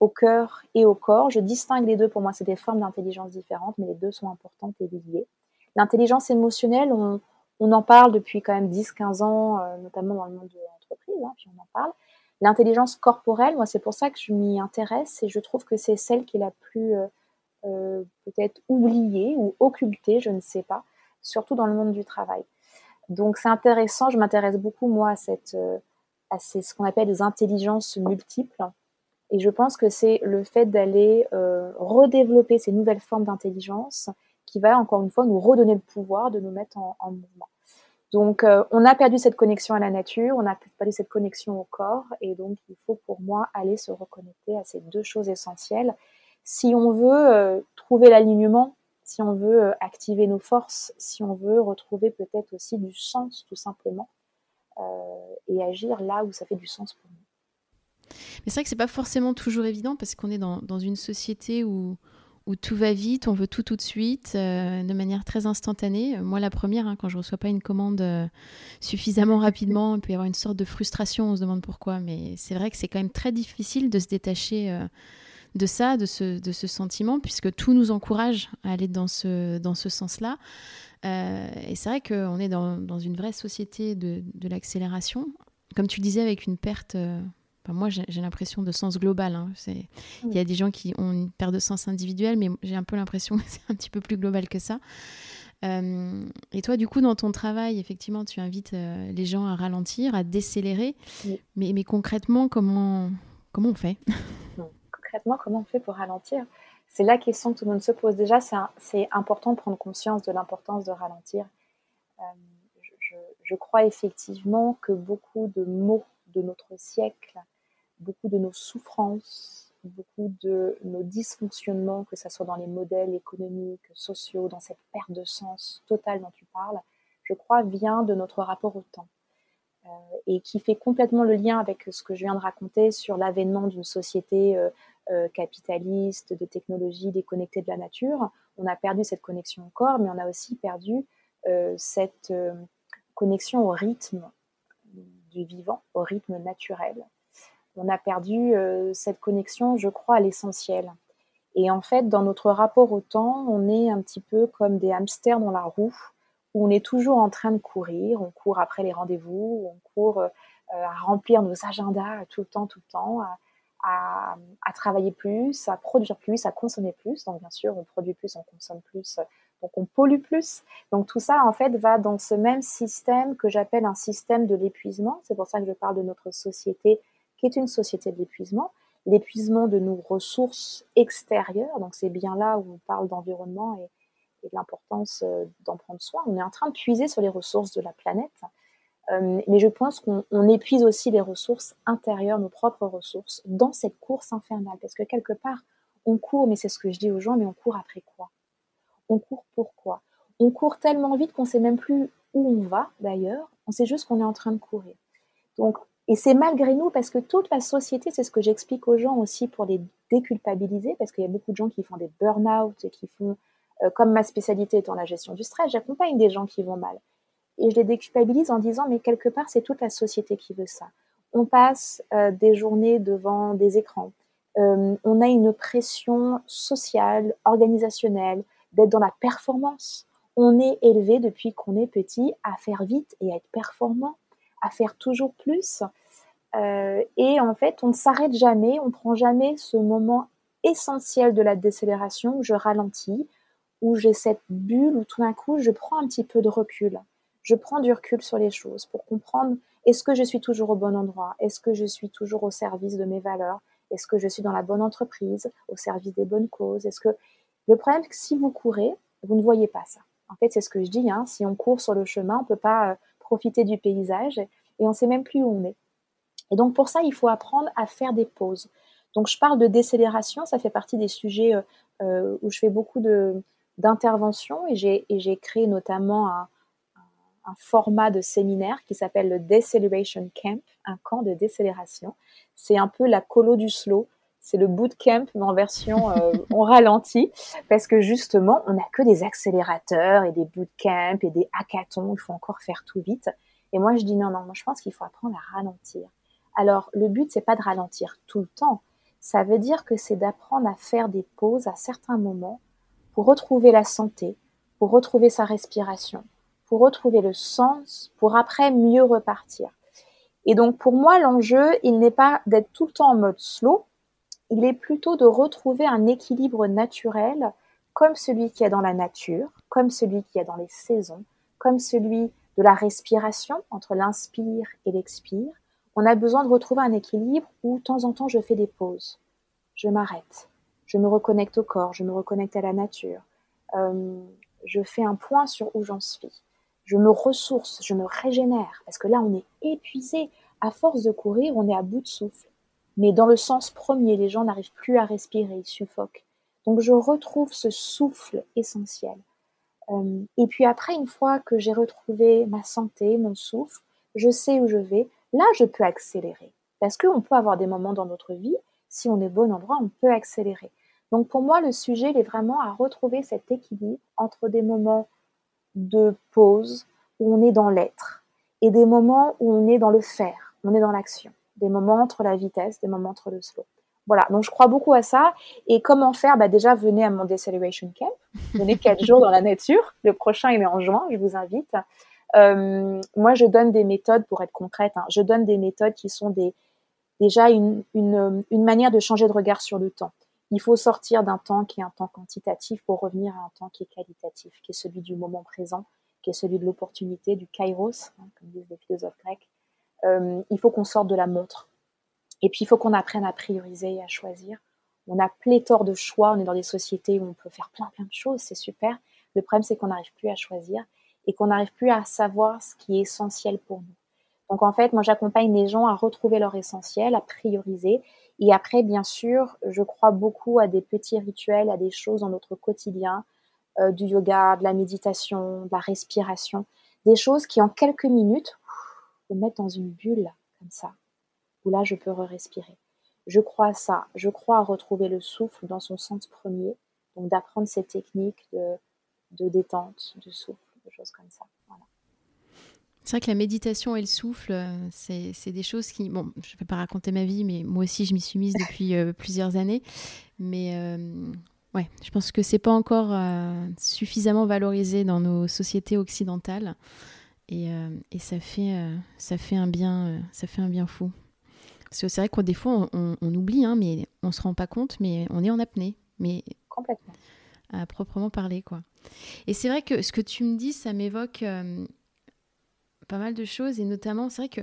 au cœur et au corps. Je distingue les deux, pour moi, c'est des formes d'intelligence différentes, mais les deux sont importantes et liées. L'intelligence émotionnelle, on, en parle depuis quand même 10-15 ans, euh, notamment dans le monde de l'entreprise, hein, puis on en parle. L'intelligence corporelle, moi, c'est pour ça que je m'y intéresse et je trouve que c'est celle qui est la plus euh, euh, peut-être oubliée ou occultée, je ne sais pas, surtout dans le monde du travail. Donc c'est intéressant, je m'intéresse beaucoup moi à, cette, à ce qu'on appelle des intelligences multiples. Et je pense que c'est le fait d'aller redévelopper ces nouvelles formes d'intelligence qui va encore une fois nous redonner le pouvoir de nous mettre en, mouvement. Donc, euh, on a perdu cette connexion à la nature, on a perdu cette connexion au corps, et donc il faut pour moi aller se reconnecter à ces deux choses essentielles. Si on veut euh, trouver l'alignement, si on veut euh, activer nos forces, si on veut retrouver peut-être aussi du sens tout simplement, et agir là où ça fait du sens pour nous. Mais c'est vrai que c'est pas forcément toujours évident parce qu'on est dans, dans une société où où tout va vite, on veut tout tout de suite, euh, de manière très instantanée. Moi, la première, hein, quand je reçois pas une commande euh, suffisamment rapidement, il peut y avoir une sorte de frustration, on se demande pourquoi. Mais c'est vrai que c'est quand même très difficile de se détacher euh, de ça, de ce, sentiment, puisque tout nous encourage à aller dans ce, dans ce sens-là. et c'est vrai qu'on est dans, dans, une vraie société de, de l'accélération. Comme tu disais, avec une perte moi, j'ai l'impression de sens global. Hein. Il y a des gens qui ont une perte de sens individuel, mais j'ai un peu l'impression que c'est un petit peu plus global que ça. Euh, et toi, du coup, dans ton travail, effectivement, tu invites euh, les gens à ralentir, à décélérer. Mais, mais, concrètement, comment, comment on fait? Concrètement, comment on fait pour ralentir? C'est la question que tout le monde se pose. Déjà, c'est important de prendre conscience de l'importance de ralentir. Euh, je, je, crois effectivement que beaucoup de mots de notre siècle beaucoup de nos souffrances, beaucoup de nos dysfonctionnements, que ce soit dans les modèles économiques, sociaux, dans cette perte de sens totale dont tu parles, je crois, vient de notre rapport au temps. Euh, et qui fait complètement le lien avec ce que je viens de raconter sur l'avènement d'une société euh, euh, capitaliste, de technologie déconnectée de la nature. On a perdu cette connexion au corps, mais on a aussi perdu cette connexion au rythme du vivant, au rythme naturel on a perdu euh, cette connexion, je crois, à l'essentiel. Et en fait, dans notre rapport au temps, on est un petit peu comme des hamsters dans la roue, où on est toujours en train de courir, on court après les rendez-vous, on court euh, à remplir nos agendas tout le temps, tout le temps, à, travailler plus, à produire plus, à consommer plus. Donc bien sûr, on produit plus, on consomme plus, donc on pollue plus. Donc tout ça, en fait, va dans ce même système que j'appelle un système de l'épuisement. C'est pour ça que je parle de notre société qui est une société de l'épuisement, l'épuisement de nos ressources extérieures. Donc c'est bien là où on parle d'environnement et, de l'importance euh, d'en prendre soin. On est en train de puiser sur les ressources de la planète, euh, mais je pense qu'on épuise aussi les ressources intérieures, nos propres ressources, dans cette course infernale. Parce que quelque part, on court, mais c'est ce que je dis aux gens, mais on court après quoi? On court pourquoi On court tellement vite qu'on ne sait même plus où on va d'ailleurs, on sait juste qu'on est en train de courir. Donc et c'est malgré nous parce que toute la société, c'est ce que j'explique aux gens aussi pour les déculpabiliser, parce qu'il y a beaucoup de gens qui font des burn-out qui font, euh, comme ma spécialité étant la gestion du stress, j'accompagne des gens qui vont mal. Et je les déculpabilise en disant, mais quelque part, c'est toute la société qui veut ça. On passe euh, des journées devant des écrans. Euh, on a une pression sociale, organisationnelle, d'être dans la performance. On est élevé depuis qu'on est petit à faire vite et à être performant à faire toujours plus. Euh, et en fait, on ne s'arrête jamais, on prend jamais ce moment essentiel de la décélération où je ralentis, où j'ai cette bulle où tout d'un coup je prends un petit peu de recul. Je prends du recul sur les choses pour comprendre est-ce que je suis toujours au bon endroit? Est-ce que je suis toujours au service de mes valeurs? Est-ce que je suis dans la bonne entreprise, au service des bonnes causes? Est-ce que le problème, c'est que si vous courez, vous ne voyez pas ça. En fait, c'est ce que je dis. Hein, si on court sur le chemin, on ne peut pas euh, profiter du paysage et on ne sait même plus où on est. Et donc pour ça, il faut apprendre à faire des pauses. Donc je parle de décélération, ça fait partie des sujets euh, euh, où je fais beaucoup d'interventions et j'ai créé notamment un, format de séminaire qui s'appelle le Deceleration Camp, un camp de décélération. C'est un peu la colo du slow, c'est le bootcamp mais en version euh, on ralentit parce que justement on n'a que des accélérateurs et des bootcamps et des hackathons, il faut encore faire tout vite. Et moi, je dis non, non, moi, je pense qu'il faut apprendre à ralentir. Alors, le but, c'est pas de ralentir tout le temps. Ça veut dire que c'est d'apprendre à faire des pauses à certains moments pour retrouver la santé, pour retrouver sa respiration, pour retrouver le sens, pour après mieux repartir. Et donc pour moi, l'enjeu, il n'est pas d'être tout le temps en mode slow, il est plutôt de retrouver un équilibre naturel comme celui qu'il y a dans la nature, comme celui qu'il y a dans les saisons, comme celui de la respiration entre l'inspire et l'expire. On a besoin de retrouver un équilibre où de temps en temps je fais des pauses, je m'arrête, je me reconnecte au corps, je me reconnecte à la nature, euh, je fais un point sur où j'en suis, je me ressource, je me régénère, parce que là on est épuisé, à force de courir, on est à bout de souffle. Mais dans le sens premier, les gens n'arrivent plus à respirer, ils suffoquent. Donc je retrouve ce souffle essentiel. Euh, et puis après, une fois que j'ai retrouvé ma santé, mon souffle, je sais où je vais, là je peux accélérer. Parce qu'on peut avoir des moments dans notre vie, si on est bon endroit, on peut accélérer. Donc pour moi, le sujet, il est vraiment à retrouver cet équilibre entre des moments de pause où on est dans l'être et des moments où on est dans le faire, on est dans l'action, des moments entre la vitesse, des moments entre le slow. Voilà, donc je crois beaucoup à ça. Et comment faire? Bah Déjà, venez à mon Deceleration Camp. Venez quatre jours dans la nature. Le prochain, il est en juin, je vous invite. Euh, moi, je donne des méthodes, pour être concrète, hein, je donne des méthodes qui sont des, déjà une, une, une, manière de changer de regard sur le temps. Il faut sortir d'un temps qui est un temps quantitatif pour revenir à un temps qui est qualitatif, qui est celui du moment présent, qui est celui de l'opportunité, du kairos, hein, comme disent les philosophes grecs. Euh, il faut qu'on sorte de la montre et puis, il faut qu'on apprenne à prioriser et à choisir. On a pléthore de choix. On est dans des sociétés où on peut faire plein, plein de choses. C'est super. Le problème, c'est qu'on n'arrive plus à choisir et qu'on n'arrive plus à savoir ce qui est essentiel pour nous. Donc, en fait, moi, j'accompagne les gens à retrouver leur essentiel, à prioriser. Et après, bien sûr, je crois beaucoup à des petits rituels, à des choses dans notre quotidien, euh, du yoga, de la méditation, de la respiration, des choses qui, en quelques minutes, vous mettent dans une bulle comme ça où là je peux respirer. Je crois à ça, je crois à retrouver le souffle dans son sens premier, donc d'apprendre ces techniques de, de détente, de souffle, de choses comme ça. C'est vrai que la méditation et le souffle, euh, c'est des choses qui... Bon, je ne vais pas raconter ma vie, mais moi aussi, je m'y suis mise depuis euh, plusieurs années. Mais euh, ouais, je pense que c'est pas encore suffisamment valorisé dans nos sociétés occidentales. Et, et ça, fait, ça, fait un bien, ça fait un bien fou. C'est vrai qu'au des fois, on, oublie, hein, mais on se rend pas compte, mais on est en apnée. Mais Complètement. À proprement parler, quoi. Et c'est vrai que ce que tu me dis, ça m'évoque euh, pas mal de choses, et notamment, c'est vrai que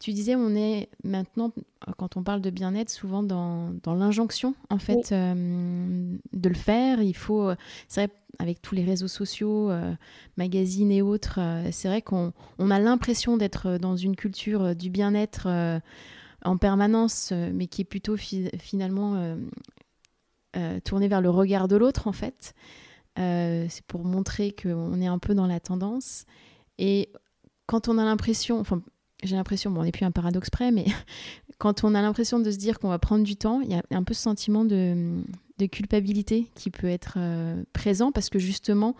tu disais, on est maintenant, quand on parle de bien-être, souvent dans, dans l'injonction, en fait, euh, de le faire. Il faut, c'est vrai, avec tous les réseaux sociaux, euh, magazines et autres, c'est vrai qu'on on a l'impression d'être dans une culture du bien-être en permanence, euh, mais qui est plutôt finalement euh, euh, tourné vers le regard de l'autre, en fait. c'est pour montrer qu'on est un peu dans la tendance. Et quand on a l'impression, enfin, j'ai l'impression, bon, on n'est plus un paradoxe près, mais quand on a l'impression de se dire qu'on va prendre du temps, il y a un peu ce sentiment de, culpabilité qui peut être présent parce que justement,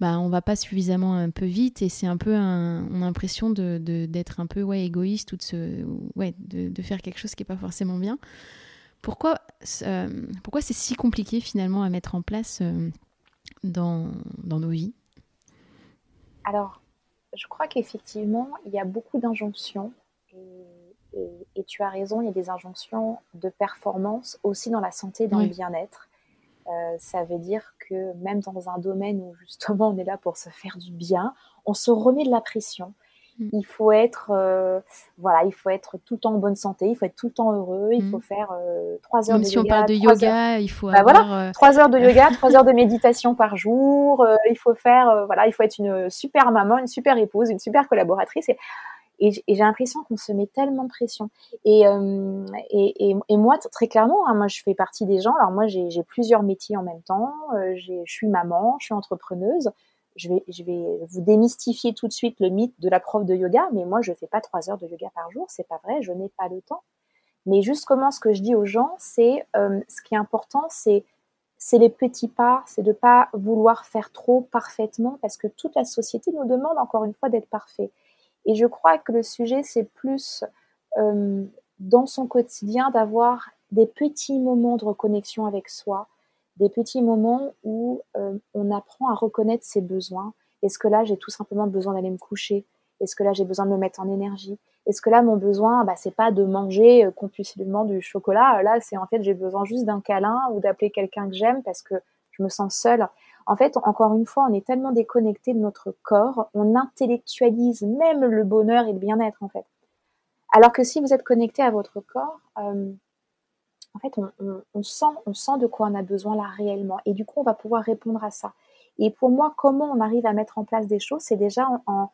bah, on va pas suffisamment un peu vite et c'est un peu on a l'impression de, d'être un peu ouais, égoïste ou de, ouais, de, faire quelque chose qui n'est pas forcément bien. Pourquoi, euh, pourquoi c'est si compliqué finalement à mettre en place euh, dans, dans nos vies? Alors, je crois qu'effectivement, il y a beaucoup d'injonctions et, et, tu as raison, il y a des injonctions de performance aussi dans la santé, dans le bien-être. Euh, ça veut dire que même dans un domaine où justement on est là pour se faire du bien, on se remet de la pression. Mm. Il faut être, euh, voilà, il faut être tout le temps en bonne santé, il faut être tout le temps heureux, il mm. faut faire euh, trois heures de si yoga. Si on parle de yoga, il faut bah voilà, trois heures de yoga, trois heures de méditation par jour. il faut faire, voilà, il faut être une super maman, une super épouse, une super collaboratrice. Et et, j'ai l'impression qu'on se met tellement de pression. Et, euh, et, et, moi, très clairement, hein, moi, je fais partie des gens. Alors moi, j'ai plusieurs métiers en même temps. Euh, je suis maman, je suis entrepreneuse. Je vais, vous démystifier tout de suite le mythe de la prof de yoga, mais moi, je fais pas trois heures de yoga par jour. C'est pas vrai. Je n'ai pas le temps. Mais juste comment ce que je dis aux gens, c'est euh, ce qui est important, c'est les petits pas, c'est de pas vouloir faire trop parfaitement parce que toute la société nous demande encore une fois d'être parfait. Et je crois que le sujet, c'est plus euh, dans son quotidien d'avoir des petits moments de reconnexion avec soi, des petits moments où on apprend à reconnaître ses besoins. Est-ce que là, j'ai tout simplement besoin d'aller me coucher? Est-ce que là, j'ai besoin de me mettre en énergie? Est-ce que là, mon besoin, bah, c'est pas de manger compulsivement du chocolat? Là, c'est en fait, j'ai besoin juste d'un câlin ou d'appeler quelqu'un que j'aime parce que je me sens seule. En fait, encore une fois, on est tellement déconnecté de notre corps, on intellectualise même le bonheur et le bien-être, en fait. Alors que si vous êtes connecté à votre corps, euh, en fait, on, sent, on sent de quoi on a besoin là réellement. Et du coup, on va pouvoir répondre à ça. Et pour moi, comment on arrive à mettre en place des choses, c'est déjà en,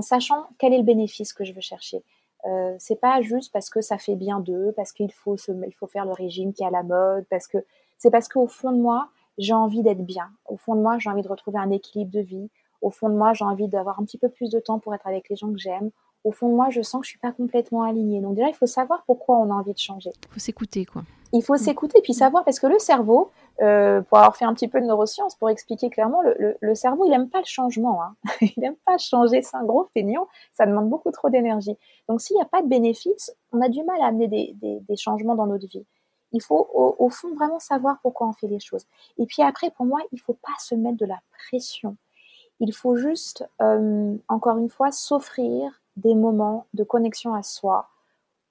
sachant quel est le bénéfice que je veux chercher. Euh, c'est pas juste parce que ça fait bien d'eux, parce qu'il faut, il faut faire le régime qui est à la mode, parce que c'est parce qu'au fond de moi, j'ai envie d'être bien. Au fond de moi, j'ai envie de retrouver un équilibre de vie. Au fond de moi, j'ai envie d'avoir un petit peu plus de temps pour être avec les gens que j'aime. Au fond de moi, je sens que je suis pas complètement alignée. Donc déjà, il faut savoir pourquoi on a envie de changer. Il faut s'écouter, quoi. Il faut mm. s'écouter puis savoir parce que le cerveau, euh, pour avoir fait un petit peu de neurosciences, pour expliquer clairement, le, cerveau, il aime pas le changement. Hein. il n'aime pas changer. C'est un gros feignant. Ça demande beaucoup trop d'énergie. Donc s'il n'y a pas de bénéfice, on a du mal à amener des changements dans notre vie. Il faut au, fond vraiment savoir pourquoi on fait les choses. Et puis après, pour moi, il ne faut pas se mettre de la pression. Il faut juste, euh, encore une fois, s'offrir des moments de connexion à soi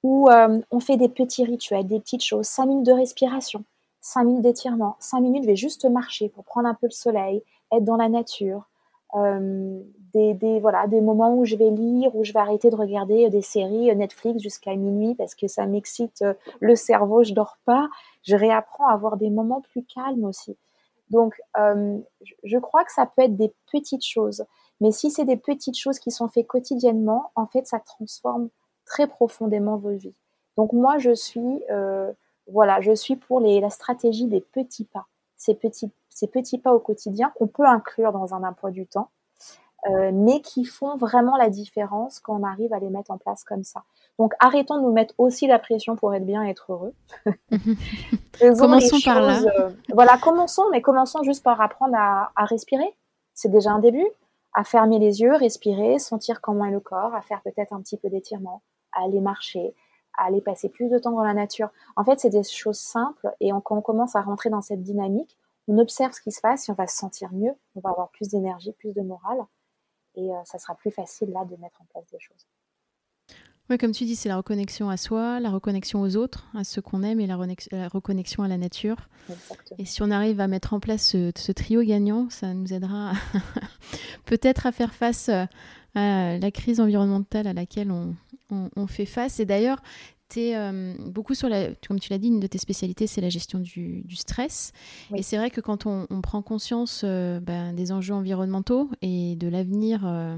où euh, on fait des petits rituels, des petites choses, cinq minutes de respiration, cinq minutes d'étirement, cinq minutes, je vais juste marcher pour prendre un peu le soleil, être dans la nature, euh, des, voilà, des moments où je vais lire, où je vais arrêter de regarder des séries Netflix jusqu'à minuit parce que ça m'excite euh, le cerveau, je dors pas. Je réapprends à avoir des moments plus calmes aussi. Donc, euh, je crois que ça peut être des petites choses. Mais si c'est des petites choses qui sont faites quotidiennement, en fait, ça transforme très profondément vos vies. Donc, moi, je suis, voilà, je suis pour les, la stratégie des petits pas. Ces petits ces petits pas au quotidien qu'on peut inclure dans un emploi du temps, euh, mais qui font vraiment la différence quand on arrive à les mettre en place comme ça. Donc arrêtons de nous mettre aussi la pression pour être bien et être heureux. commençons par là. Euh, voilà, commençons, mais commençons juste par apprendre à, respirer. C'est déjà un début. À fermer les yeux, respirer, sentir comment est le corps, à faire peut-être un petit peu d'étirement, à aller marcher, à aller passer plus de temps dans la nature. En fait, c'est des choses simples et quand on commence à rentrer dans cette dynamique, on observe ce qui se passe et on va se sentir mieux, on va avoir plus d'énergie, plus de morale et euh, ça sera plus facile là de mettre en place des choses. Oui, comme tu dis, c'est la reconnexion à soi, la reconnexion aux autres, à ceux qu'on aime et la, reconnexion à la nature. Et si on arrive à mettre en place ce, trio gagnant, ça nous aidera peut-être à faire face euh, à la crise environnementale à laquelle on fait face. Et d'ailleurs, tu euh, beaucoup sur la, comme tu l'as dit, une de tes spécialités, c'est la gestion du, stress. Et c'est vrai que quand on, prend conscience euh, ben, des enjeux environnementaux et de l'avenir euh,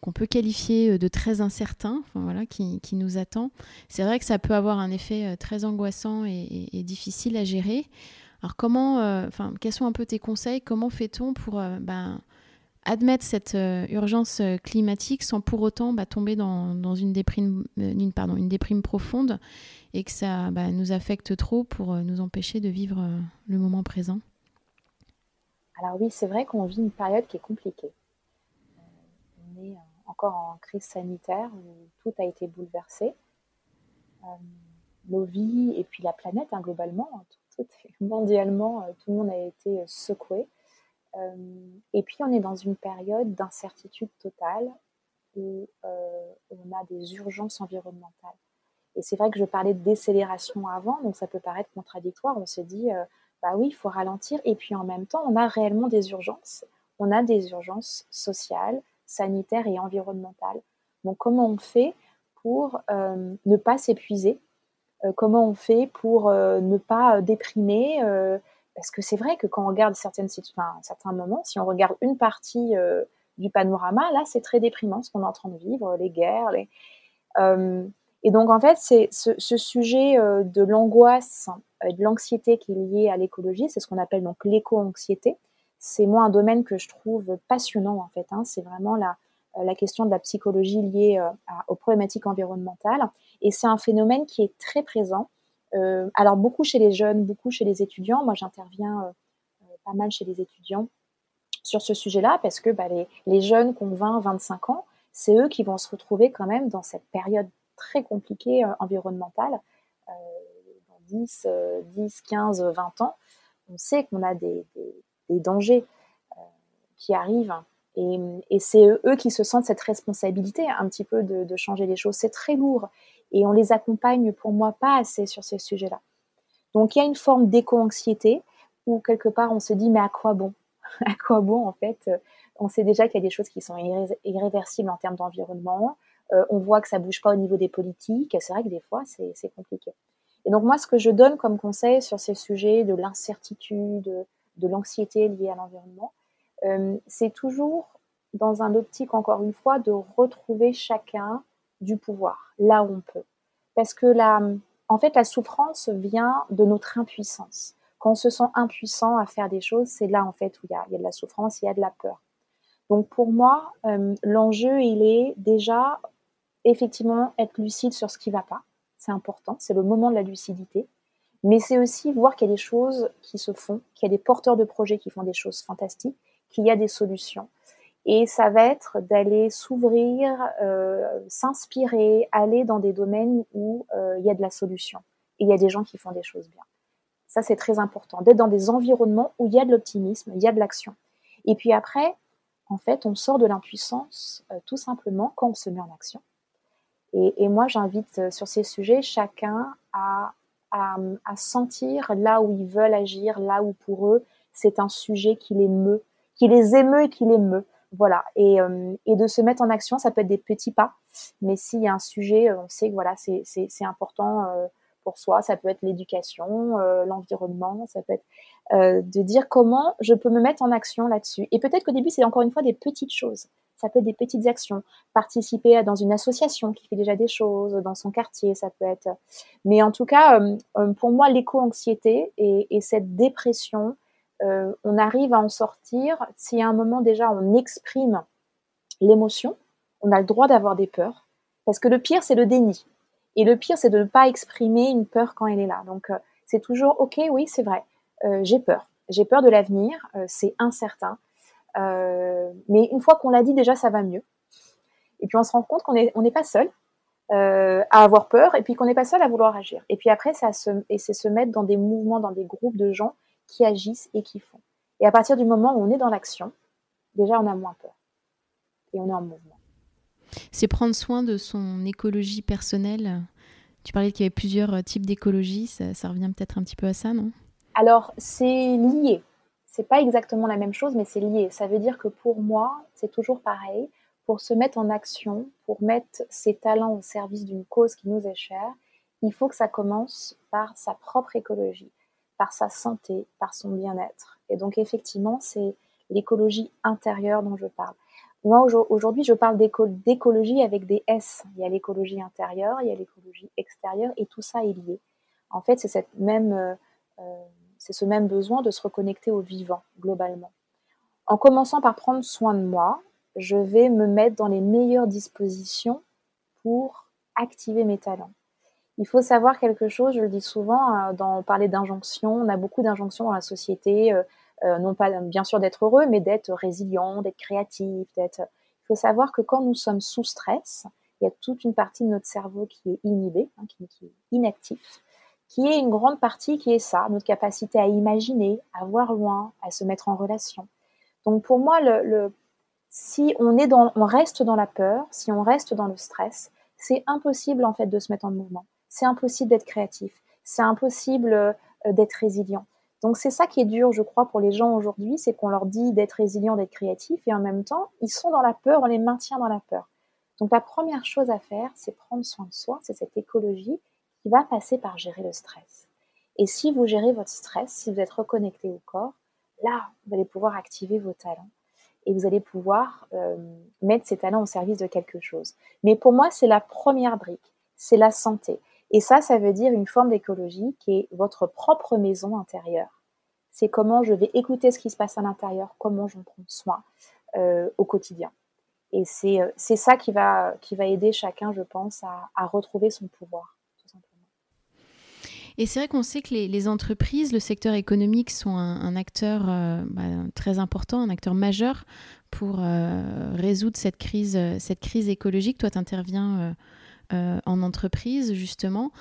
qu'on peut qualifier de très incertain, voilà, qui, nous attend, c'est vrai que ça peut avoir un effet très angoissant et, difficile à gérer. Alors comment, enfin, quels sont un peu tes conseils? Comment fait-on pour ben, admettre cette euh, urgence euh, climatique sans pour autant bah, tomber dans, une, déprime, euh, une, pardon, une déprime profonde et que ça bah, nous affecte trop pour nous empêcher de vivre le moment présent Alors oui, c'est vrai qu'on vit une période qui est compliquée. On est encore en crise sanitaire où tout a été bouleversé. nos vies et puis la planète hein, globalement, hein, mondialement, tout le monde a été secoué. Euh, et puis on est dans une période d'incertitude totale où euh, on a des urgences environnementales. Et c'est vrai que je parlais de décélération avant, donc ça peut paraître contradictoire. On se dit, euh, bah oui, il faut ralentir. Et puis en même temps, on a réellement des urgences. On a des urgences sociales, sanitaires et environnementales. Donc comment on fait pour ne pas s'épuiser? Comment on fait pour ne pas déprimer? Parce que c'est vrai que quand on regarde certaines, enfin, certains moments, si on regarde une partie euh, du panorama, là, c'est très déprimant ce qu'on est en train de vivre, les guerres. Les... Euh, et donc, en fait, c'est ce, sujet euh, de l'angoisse, de l'anxiété qui est liée à l'écologie, c'est ce qu'on appelle donc l'éco-anxiété. C'est moi un domaine que je trouve passionnant, en fait. Hein. C'est vraiment la, la question de la psychologie liée aux problématiques environnementales. Et c'est un phénomène qui est très présent alors beaucoup chez les jeunes, beaucoup chez les étudiants. Moi, j'interviens euh, euh, pas mal chez les étudiants sur ce sujet-là parce que bah, les, jeunes qui ont 20, 25 ans, c'est eux qui vont se retrouver quand même dans cette période très compliquée environnementale, dans 10, 10, 15, 20 ans. on sait qu'on a des, dangers qui arrivent. Et, c'est eux qui se sentent cette responsabilité un petit peu de, changer les choses. C'est très lourd. Et on les accompagne pour moi pas assez sur ces sujets-là. Donc il y a une forme d'éco-anxiété où quelque part on se dit mais à quoi bon? À quoi bon en fait? On sait déjà qu'il y a des choses qui sont irréversibles en termes d'environnement. Euh, on voit que ça bouge pas au niveau des politiques. C'est vrai que des fois c'est compliqué. Et donc moi ce que je donne comme conseil sur ces sujets de l'incertitude, de l'anxiété liée à l'environnement, euh, c'est toujours dans un optique, encore une fois, de retrouver chacun du pouvoir, là où on peut. Parce que la, en fait, la souffrance vient de notre impuissance. Quand on se sent impuissant à faire des choses, c'est là, en fait, où il y a, y a de la souffrance, il y a de la peur. Donc, pour moi, euh, l'enjeu, il est déjà, effectivement, être lucide sur ce qui ne va pas. C'est important, c'est le moment de la lucidité. Mais c'est aussi voir qu'il y a des choses qui se font, qu'il y a des porteurs de projets qui font des choses fantastiques, qu'il y a des solutions. Et ça va être d'aller s'ouvrir, euh, s'inspirer, aller dans des domaines où euh, il y a de la solution. Et il y a des gens qui font des choses bien. Ça, c'est très important. D'être dans des environnements où il y a de l'optimisme, il y a de l'action. Et puis après, en fait, on sort de l'impuissance euh, tout simplement quand on se met en action. Et, moi, j'invite sur ces sujets chacun à, à, sentir là où ils veulent agir, là où pour eux, c'est un sujet qui les meut, qui les émeut et qui les meut. Voilà. Et, euh, et, de se mettre en action, ça peut être des petits pas. Mais s'il y a un sujet, euh, on sait que voilà, c'est important euh, pour soi. Ça peut être l'éducation, l'environnement, ça peut être de dire comment je peux me mettre en action là-dessus. Et peut-être qu'au début, c'est encore une fois des petites choses. Ça peut être des petites actions. Participer dans une association qui fait déjà des choses, dans son quartier, ça peut être. Mais en tout cas, pour moi, l'éco-anxiété et, et, cette dépression, euh, on arrive à en sortir si à un moment déjà on exprime l'émotion, on a le droit d'avoir des peurs, parce que le pire c'est le déni. Et le pire c'est de ne pas exprimer une peur quand elle est là. Donc euh, c'est toujours ok, oui c'est vrai, euh, j'ai peur, j'ai peur de l'avenir, c'est incertain. mais une fois qu'on l'a dit déjà ça va mieux. Et puis on se rend compte qu'on n'est pas seul à avoir peur et puis qu'on n'est pas seul à vouloir agir. Et puis après, c'est se, et c'est se mettre dans des mouvements, dans des groupes de gens qui agissent et qui font. Et à partir du moment où on est dans l'action, déjà on a moins peur. Et on est en mouvement. C'est prendre soin de son écologie personnelle. Tu parlais qu'il y avait plusieurs euh, types d'écologie, ça, revient peut-être un petit peu à ça, non? Alors, c'est lié. C'est pas exactement la même chose, mais c'est lié. Ça veut dire que pour moi, c'est toujours pareil. Pour se mettre en action, pour mettre ses talents au service d'une cause qui nous est chère, il faut que ça commence par sa propre écologie par sa santé, par son bien-être. Et donc effectivement, c'est l'écologie intérieure dont je parle. Moi, aujourd'hui, je parle d'écologie avec des S. Il y a l'écologie intérieure, il y a l'écologie extérieure, et tout ça est lié. En fait, euh, euh, c'est ce même besoin de se reconnecter au vivant, globalement. En commençant par prendre soin de moi, je vais me mettre dans les meilleures dispositions pour activer mes talents il faut savoir quelque chose, je le dis souvent, euh, dans parler d'injonctions, on a beaucoup d'injonctions dans la société, euh, euh, non pas bien sûr d'être heureux, mais d'être résilient, d'être créatif, d'être. Il faut savoir que quand nous sommes sous stress, il y a toute une partie de notre cerveau qui est inhibée, hein, qui, est inactif, qui est une grande partie qui est ça, notre capacité à imaginer, à voir loin, à se mettre en relation. Donc pour moi, le, si on est dans, on reste dans la peur, si on reste dans le stress, c'est impossible en fait de se mettre en mouvement c'est impossible d'être créatif, c'est impossible euh, d'être résilient. Donc c'est ça qui est dur, je crois, pour les gens aujourd'hui, c'est qu'on leur dit d'être résilient, d'être créatif, et en même temps, ils sont dans la peur, on les maintient dans la peur. Donc la première chose à faire, c'est prendre soin de soi, c'est cette écologie qui va passer par gérer le stress. Et si vous gérez votre stress, si vous êtes reconnecté au corps, là, vous allez pouvoir activer vos talents et vous allez pouvoir euh, mettre ces talents au service de quelque chose. Mais pour moi, c'est la première brique, c'est la santé. Et ça, ça veut dire une forme d'écologie qui est votre propre maison intérieure. C'est comment je vais écouter ce qui se passe à l'intérieur, comment j'en prends soin euh, au quotidien. Et euh, c'est ça qui va, qui va aider chacun, je pense, à, retrouver son pouvoir. Et c'est vrai qu'on sait que les, entreprises, le secteur économique sont un, acteur euh, bah, très important, un acteur majeur pour résoudre cette crise, cette crise écologique. Toi, tu interviens en entreprise, justement.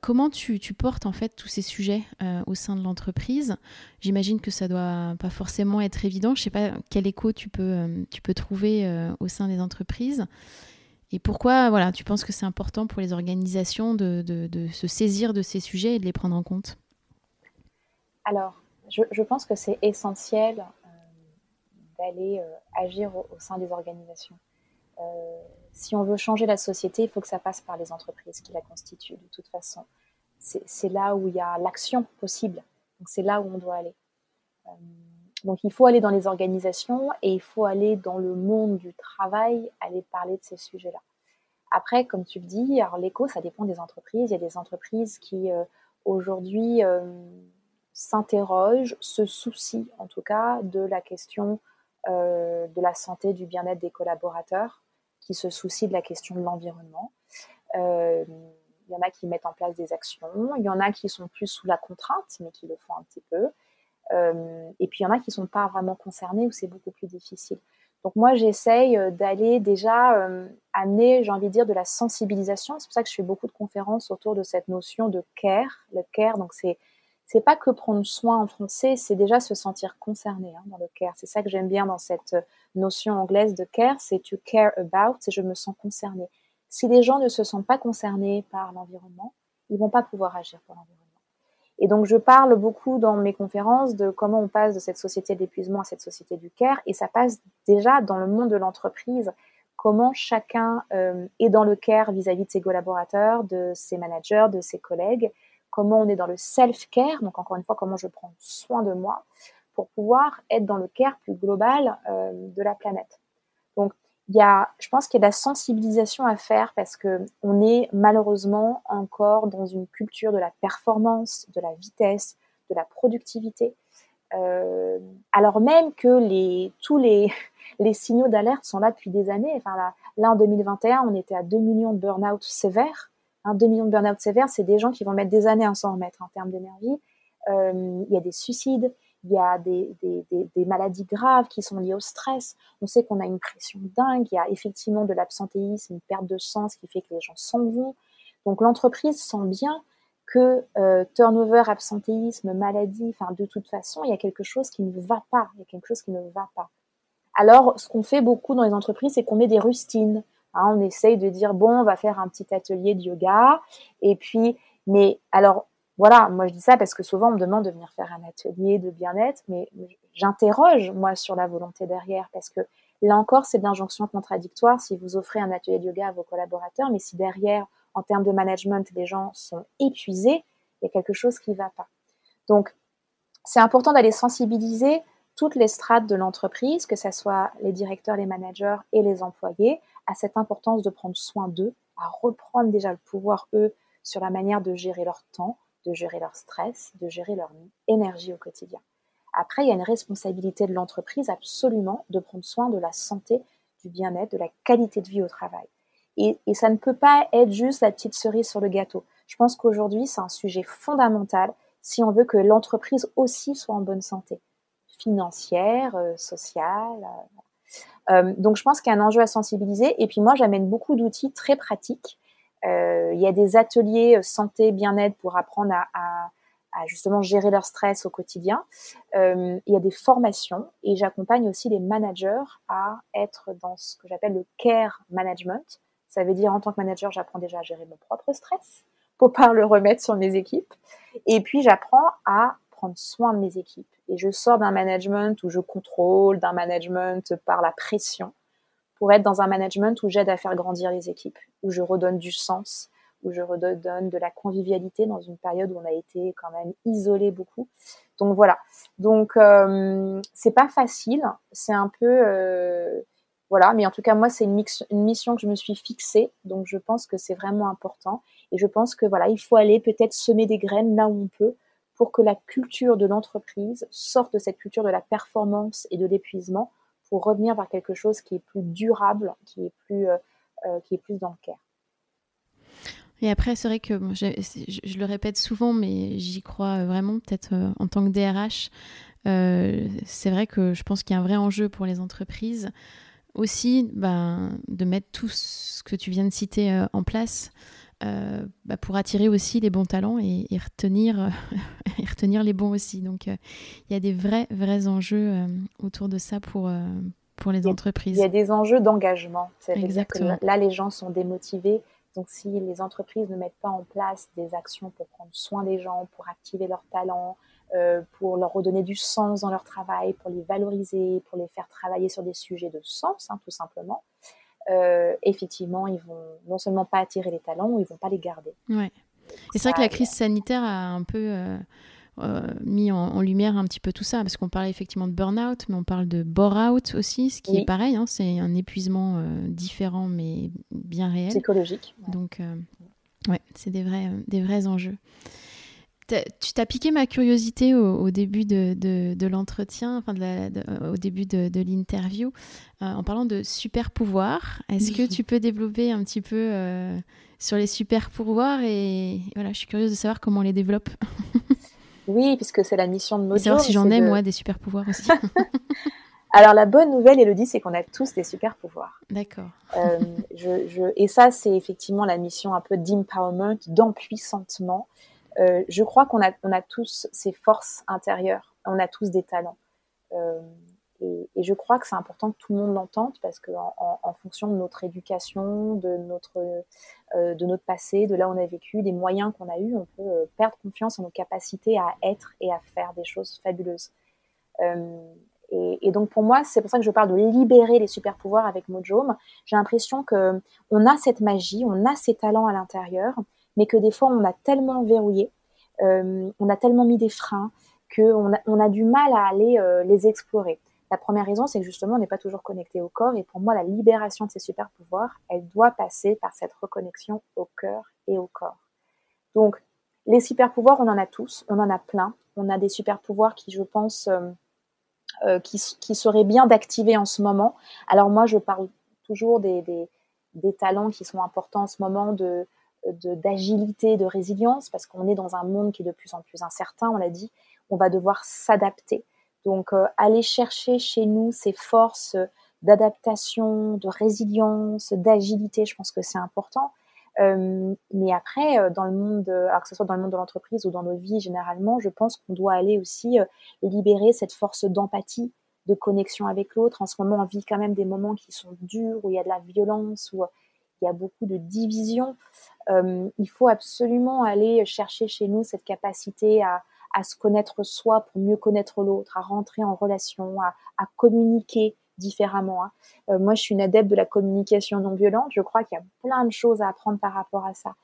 comment tu, portes en fait tous ces sujets au sein de l'entreprise? J'imagine que ça doit pas forcément être évident. Je sais pas quel écho tu peux, trouver au sein des entreprises. Et pourquoi voilà, tu penses que c'est important pour les organisations de, se saisir de ces sujets et de les prendre en compte? Alors, je, pense que c'est essentiel euh, d'aller euh, agir au, sein des organisations. Euh, si on veut changer la société, il faut que ça passe par les entreprises qui la constituent, de toute façon. C'est là où il y a l'action possible. Donc, c'est là où on doit aller. Donc il faut aller dans les organisations et il faut aller dans le monde du travail, aller parler de ces sujets-là. Après, comme tu le dis, alors l'écho, ça dépend des entreprises. Il y a des entreprises qui euh, aujourd'hui euh, s'interrogent, se soucient en tout cas de la question euh, de la santé, du bien-être des collaborateurs, qui se soucient de la question de l'environnement. il y en a qui mettent en place des actions, il y en a qui sont plus sous la contrainte, mais qui le font un petit peu. Euh, et puis il y en a qui ne sont pas vraiment concernés où c'est beaucoup plus difficile. Donc moi j'essaye euh, d'aller déjà euh, amener, j'ai envie de dire, de la sensibilisation. C'est pour ça que je fais beaucoup de conférences autour de cette notion de care. Le care, donc c'est c'est pas que prendre soin en français, c'est déjà se sentir concerné hein, dans le care. C'est ça que j'aime bien dans cette notion anglaise de care, c'est to care about, c'est je me sens concerné. Si les gens ne se sentent pas concernés par l'environnement, ils vont pas pouvoir agir pour l'environnement. Et donc, je parle beaucoup dans mes conférences de comment on passe de cette société de l'épuisement à cette société du care. Et ça passe déjà dans le monde de l'entreprise, comment chacun euh, est dans le care vis-à-vis de ses collaborateurs, de ses managers, de ses collègues, comment on est dans le self-care, donc encore une fois, comment je prends soin de moi pour pouvoir être dans le care plus global euh, de la planète. Donc, y a, je pense qu'il y a de la sensibilisation à faire parce que on est malheureusement encore dans une culture de la performance, de la vitesse, de la productivité, euh, alors même que tous les, les signaux d'alerte sont là depuis des années. Enfin là, là, en 2021, on était à 2 millions de burn-out sévères. Hein, 2 millions de burn-out sévères, c'est des gens qui vont mettre des années à s'en remettre en termes d'énergie. Euh, il y a des suicides, il y a des, maladies graves qui sont liées au stress. On sait qu'on a une pression dingue. Il y a effectivement de l'absentéisme, une perte de sens qui fait que les gens s'en vont. Donc l'entreprise sent bien que euh, turnover, absentéisme, maladie, enfin de toute façon, il y a quelque chose qui ne va pas. Il y a quelque chose qui ne va pas. Alors, ce qu'on fait beaucoup dans les entreprises, c'est qu'on met des rustines. Hein, on essaye de dire bon, on va faire un petit atelier de yoga, et puis, mais alors voilà, moi je dis ça parce que souvent on me demande de venir faire un atelier de bien-être, mais j'interroge moi sur la volonté derrière parce que là encore c'est de l'injonction contradictoire si vous offrez un atelier de yoga à vos collaborateurs, mais si derrière en termes de management les gens sont épuisés, il y a quelque chose qui ne va pas. Donc c'est important d'aller sensibiliser toutes les strates de l'entreprise, que ce soit les directeurs, les managers et les employés, à cette importance de prendre soin d'eux, à reprendre déjà le pouvoir eux sur la manière de gérer leur temps, de gérer leur stress, de gérer leur énergie au quotidien. Après, il y a une responsabilité de l'entreprise absolument de prendre soin de la santé, du bien-être, de la qualité de vie au travail. Et, ça ne peut pas être juste la petite cerise sur le gâteau. Je pense qu'aujourd'hui, c'est un sujet fondamental si on veut que l'entreprise aussi soit en bonne santé, financière, euh, sociale. Euh, donc, je pense qu'il y a un enjeu à sensibiliser. Et puis, moi, j'amène beaucoup d'outils très pratiques euh, il y a des ateliers euh, santé, bien-être pour apprendre à, justement gérer leur stress au quotidien. Euh, il y a des formations et j'accompagne aussi les managers à être dans ce que j'appelle le care management. Ça veut dire en tant que manager, j'apprends déjà à gérer mon propre stress pour pas le remettre sur mes équipes. Et puis j'apprends à prendre soin de mes équipes. Et je sors d'un management où je contrôle, d'un management par la pression pour être dans un management où j'aide à faire grandir les équipes, où je redonne du sens, où je redonne de la convivialité dans une période où on a été quand même isolé beaucoup. Donc voilà. Donc euh, c'est pas facile, c'est un peu euh, voilà, mais en tout cas moi c'est une, une, mission que je me suis fixée, donc je pense que c'est vraiment important. Et je pense que voilà il faut aller peut-être semer des graines là où on peut pour que la culture de l'entreprise sorte de cette culture de la performance et de l'épuisement pour revenir vers quelque chose qui est plus durable, qui est plus, euh, euh, qui est plus dans le care. Et après, c'est vrai que je, le répète souvent, mais j'y crois vraiment, peut-être euh, en tant que DRH. c'est vrai que je pense qu'il y a un vrai enjeu pour les entreprises aussi ben, de mettre tout ce que tu viens de citer en place bah, pour attirer aussi les bons talents et, retenir, et retenir les bons aussi. Donc il y a des vrais, vrais enjeux autour de ça pour, pour les entreprises. Il y a des enjeux d'engagement. Exactement. là, les gens sont démotivés. Donc, si les entreprises ne mettent pas en place des actions pour prendre soin des gens, pour activer leurs talents, euh, pour leur redonner du sens dans leur travail, pour les valoriser, pour les faire travailler sur des sujets de sens, hein, tout simplement, euh, effectivement, ils vont non seulement pas attirer les talents, ils vont pas les garder. Ouais. Et c'est vrai que la crise sanitaire a un peu euh, euh, mis en, lumière un petit peu tout ça, parce qu'on parlait effectivement de burn-out, mais on parle de bore-out aussi, ce qui est pareil, hein, c'est un épuisement différent, mais bien réel. Psychologique. Donc, ouais, c'est des vrais, des vrais enjeux. Tu t'as piqué ma curiosité au, début de, de, l'entretien, enfin de au début de, l'interview, en parlant de super pouvoirs. Est-ce que tu peux développer un petit peu sur les super pouvoirs et voilà, je suis curieuse de savoir comment on les développe. Oui, puisque c'est la mission de Mojo. savoir si j'en ai, moi, des super pouvoirs aussi. Alors, la bonne nouvelle, Elodie, c'est qu'on a tous des super pouvoirs. D'accord. Euh, je, et ça, c'est effectivement la mission un peu d'empowerment, d'empuissantement. Euh, je crois qu'on a, tous ces forces intérieures. On a tous des talents. Euh, et, je crois que c'est important que tout le monde l'entende parce qu'en en, fonction de notre éducation, de notre, euh, de notre passé, de là où on a vécu, des moyens qu'on a eus, on peut perdre confiance en nos capacités à être et à faire des choses fabuleuses. Euh, et, donc pour moi, c'est pour ça que je parle de libérer les super pouvoirs avec Mojome. J'ai l'impression que on a cette magie, on a ces talents à l'intérieur, mais que des fois on a tellement verrouillé, on a tellement mis des freins qu'on a, on a du mal à aller les explorer. La première raison, c'est que justement, on n'est pas toujours connecté au corps. Et pour moi, la libération de ces super pouvoirs, elle doit passer par cette reconnexion au cœur et au corps. Donc, les super pouvoirs, on en a tous, on en a plein. On a des super pouvoirs qui, je pense, euh, euh, qui, seraient bien d'activer en ce moment. Alors moi, je parle toujours des, des, des talents qui sont importants en ce moment de d'agilité, de, résilience, parce qu'on est dans un monde qui est de plus en plus incertain, on l'a dit, on va devoir s'adapter. Donc, euh, aller chercher chez nous ces forces d'adaptation, de résilience, d'agilité, je pense que c'est important. Euh, mais après, euh, dans le monde, alors que ce soit dans le monde de l'entreprise ou dans nos vies généralement, je pense qu'on doit aller aussi libérer cette force d'empathie, de connexion avec l'autre. En ce moment, on vit quand même des moments qui sont durs, où il y a de la violence, où il y a beaucoup de division. Il faut absolument aller chercher chez nous cette capacité à, se connaître soi pour mieux connaître l'autre, à rentrer en relation, à, communiquer différemment. Hein. Euh, moi, je suis une adepte de la communication non violente. Je crois qu'il y a plein de choses à apprendre par rapport à ça.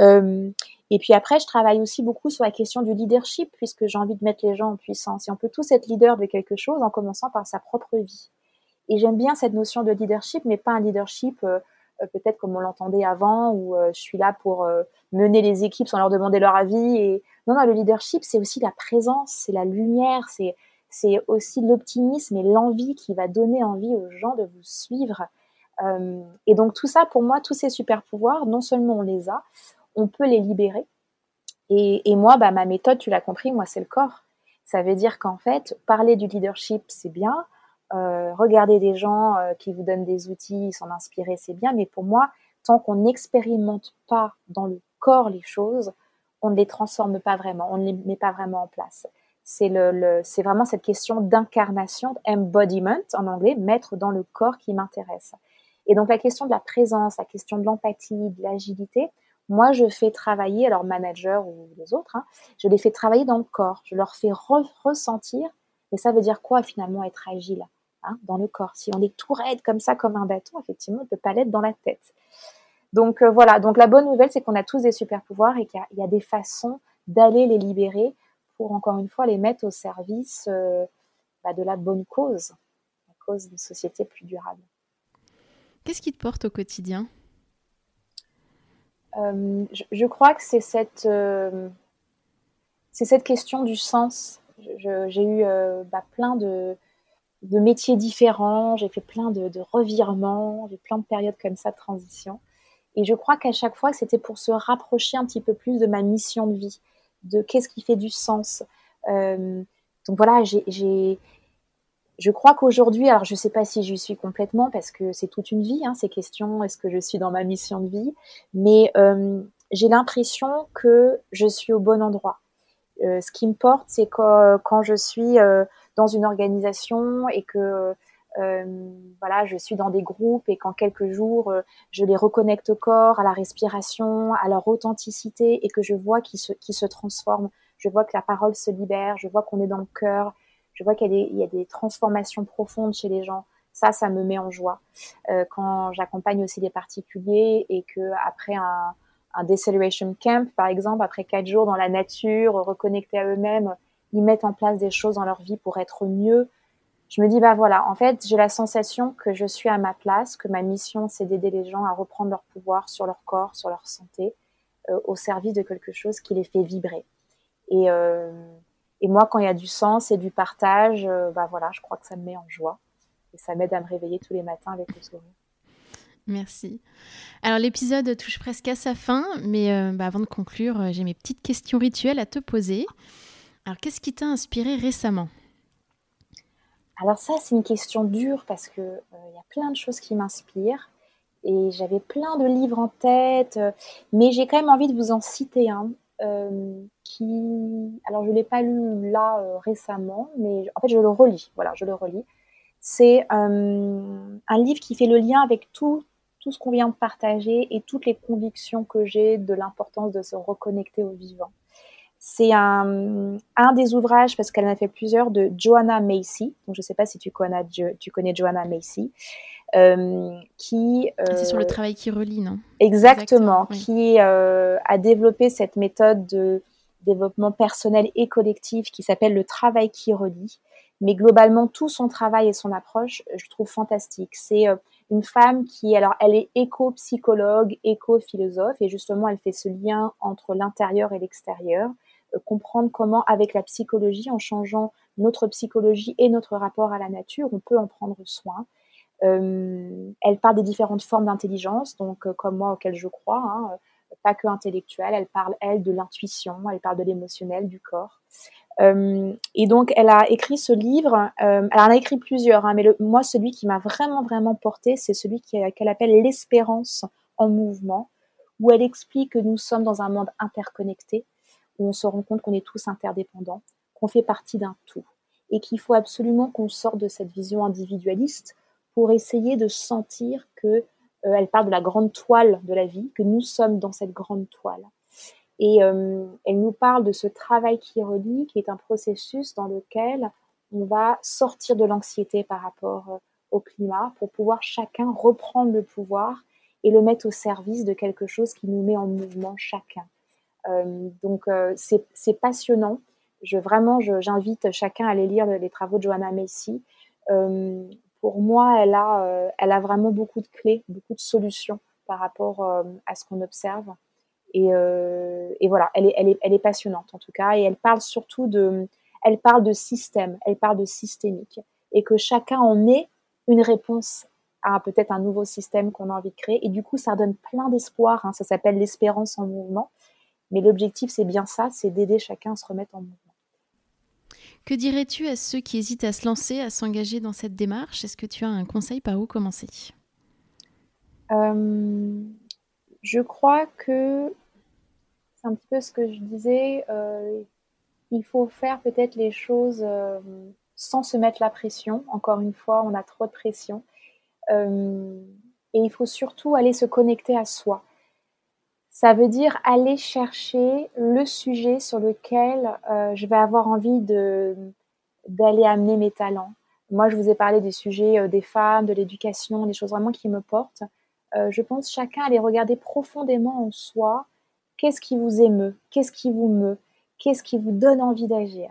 Euh, et puis après, je travaille aussi beaucoup sur la question du leadership, puisque j'ai envie de mettre les gens en puissance. Et on peut tous être leader de quelque chose en commençant par sa propre vie. Et j'aime bien cette notion de leadership, mais pas un leadership euh, euh, peut-être comme on l'entendait avant, où je suis là pour mener les équipes sans leur demander leur avis et non, non, le leadership, c'est aussi la présence, c'est la lumière, c'est aussi l'optimisme et l'envie qui va donner envie aux gens de vous suivre. Euh, et donc tout ça, pour moi, tous ces super pouvoirs, non seulement on les a, on peut les libérer. Et, et moi, bah, ma méthode, tu l'as compris, moi, c'est le corps. Ça veut dire qu'en fait, parler du leadership, c'est bien. Euh, regarder des gens euh, qui vous donnent des outils, s'en inspirer, c'est bien. Mais pour moi, tant qu'on n'expérimente pas dans le corps les choses, on ne les transforme pas vraiment, on ne les met pas vraiment en place. C'est le, vraiment cette question d'incarnation, embodiment en anglais, mettre dans le corps qui m'intéresse. Et donc la question de la présence, la question de l'empathie, de l'agilité, moi je fais travailler, alors manager ou les autres, hein, je les fais travailler dans le corps, je leur fais ressentir, mais ça veut dire quoi finalement être agile? Hein, dans le corps Si on est tout raide comme ça, comme un bâton, effectivement, on ne peut pas l'être dans la tête. Donc euh, voilà, donc la bonne nouvelle, c'est qu'on a tous des super pouvoirs et qu'il y, a des façons d'aller les libérer pour, encore une fois, les mettre au service euh, bah, de la bonne cause, la cause d'une société plus durable. Qu'est-ce qui te porte au quotidien? Euh, je, crois que c'est cette, cette question du sens. J'ai eu bah, plein de, de, métiers différents, j'ai fait plein de, revirements, j'ai plein de périodes comme ça de transition. Et je crois qu'à chaque fois, c'était pour se rapprocher un petit peu plus de ma mission de vie, de qu'est-ce qui fait du sens. Euh, donc voilà, j'ai, je crois qu'aujourd'hui, alors je ne sais pas si j'y suis complètement parce que c'est toute une vie, hein, ces questions, est-ce que je suis dans ma mission de vie, mais euh, j'ai l'impression que je suis au bon endroit. Euh, ce qui me porte, c'est quand, je suis dans une organisation et que euh, voilà, je suis dans des groupes et qu'en quelques jours, euh, je les reconnecte au corps, à la respiration, à leur authenticité et que je vois qu'ils se, qu'ils se transforment. Je vois que la parole se libère, je vois qu'on est dans le cœur, je vois qu'il y y a des transformations profondes chez les gens. Ça, ça me met en joie. Euh, quand j'accompagne aussi des particuliers et que après un, un deceleration camp, par exemple, après quatre jours dans la nature, reconnectés à eux-mêmes, ils mettent en place des choses dans leur vie pour être mieux, je me dis, bah voilà, en fait, j'ai la sensation que je suis à ma place, que ma mission, c'est d'aider les gens à reprendre leur pouvoir sur leur corps, sur leur santé, euh, au service de quelque chose qui les fait vibrer. Et, euh, et moi, quand il y a du sens et du partage, euh, bah voilà, je crois que ça me met en joie. Et ça m'aide à me réveiller tous les matins avec le sourire. Merci. Alors l'épisode touche presque à sa fin, mais bah, avant de conclure, j'ai mes petites questions rituelles à te poser. Alors qu'est-ce qui t'a inspiré récemment? Alors ça, c'est une question dure parce que euh, y a plein de choses qui m'inspirent et j'avais plein de livres en tête, euh, mais j'ai quand même envie de vous en citer un euh, qui, alors je l'ai pas lu là récemment, mais en fait je le relis. Voilà, je le relis. C'est un livre qui fait le lien avec tout tout ce qu'on vient de partager et toutes les convictions que j'ai de l'importance de se reconnecter au vivant. C'est un, un, des ouvrages, parce qu'elle en a fait plusieurs, de Joanna Macy. Donc, je ne sais pas si tu connais, tu connais Joanna Macy. Euh, qui euh, c'est sur le travail qui relie, non? Exactement, qui euh, a développé cette méthode de développement personnel et collectif qui s'appelle le travail qui relie. Mais globalement, tout son travail et son approche, je trouve fantastique. C'est euh, une femme qui, alors, elle est éco-psychologue, éco-philosophe, et justement, elle fait ce lien entre l'intérieur et l'extérieur. Euh, comprendre comment, avec la psychologie, en changeant notre psychologie et notre rapport à la nature, on peut en prendre soin. Euh, elle parle des différentes formes d'intelligence, donc euh, comme moi auquel je crois, hein, pas que intellectuelle. Elle parle elle de l'intuition, elle parle de l'émotionnel, du corps. et donc elle a écrit ce livre. elle en a écrit plusieurs, hein, mais moi celui qui m'a vraiment vraiment porté, c'est celui qu'elle appelle l'espérance en mouvement, où elle explique que nous sommes dans un monde interconnecté où on se rend compte qu'on est tous interdépendants, qu'on fait partie d'un tout, et qu'il faut absolument qu'on sorte de cette vision individualiste pour essayer de sentir que euh, elle parle de la grande toile de la vie, que nous sommes dans cette grande toile. Et euh, elle nous parle de ce travail qui relie, qui est un processus dans lequel on va sortir de l'anxiété par rapport euh, au climat pour pouvoir chacun reprendre le pouvoir et le mettre au service de quelque chose qui nous met en mouvement chacun. Euh, donc euh, c'est passionnant. Je, vraiment, j'invite chacun à aller lire les travaux de Joanna Macy. Euh, pour moi, elle a, vraiment beaucoup de clés, beaucoup de solutions par rapport à ce qu'on observe. Et, voilà, elle est passionnante en tout cas. Et elle parle surtout de, elle parle de système, elle parle de systémique. Et que chacun en ait une réponse à peut-être un nouveau système qu'on a envie de créer. Et du coup, ça donne plein d'espoir. Hein. Ça s'appelle l'espérance en mouvement. Mais l'objectif, c'est bien ça, c'est d'aider chacun à se remettre en mouvement. Que dirais-tu à ceux qui hésitent à se lancer, à s'engager dans cette démarche? Est-ce que tu as un conseil par où commencer? Euh, Je crois que c'est un petit peu ce que je disais. Euh, il faut faire peut-être les choses euh, sans se mettre la pression. Encore une fois, on a trop de pression. et il faut surtout aller se connecter à soi. Ça veut dire aller chercher le sujet sur lequel euh, je vais avoir envie de d'aller amener mes talents. Moi, je vous ai parlé des sujets euh, des femmes, de l'éducation, des choses vraiment qui me portent. Euh, je pense chacun aller regarder profondément en soi qu'est-ce qui vous émeut, qu'est-ce qui vous meut, qu'est-ce qui vous donne envie d'agir?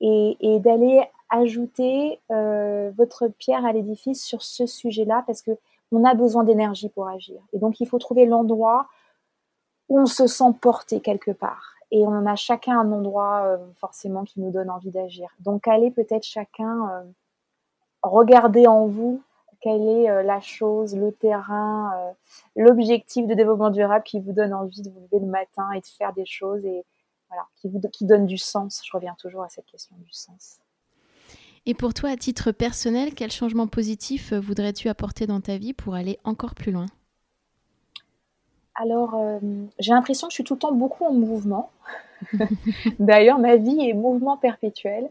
Et, et d'aller ajouter votre pierre à l'édifice sur ce sujet-là parce que on a besoin d'énergie pour agir. Et donc, il faut trouver l'endroit on se sent porté quelque part. Et on a chacun un endroit euh, forcément qui nous donne envie d'agir. Donc allez peut-être chacun euh, regarder en vous quelle est euh, la chose, le terrain, l'objectif de développement durable qui vous donne envie de vous lever le matin et de faire des choses et voilà, qui donne du sens. Je reviens toujours à cette question du sens. Et pour toi, à titre personnel, quel changement positif voudrais-tu apporter dans ta vie pour aller encore plus loin? Alors, euh, j'ai l'impression que je suis tout le temps beaucoup en mouvement. D'ailleurs, ma vie est mouvement perpétuel.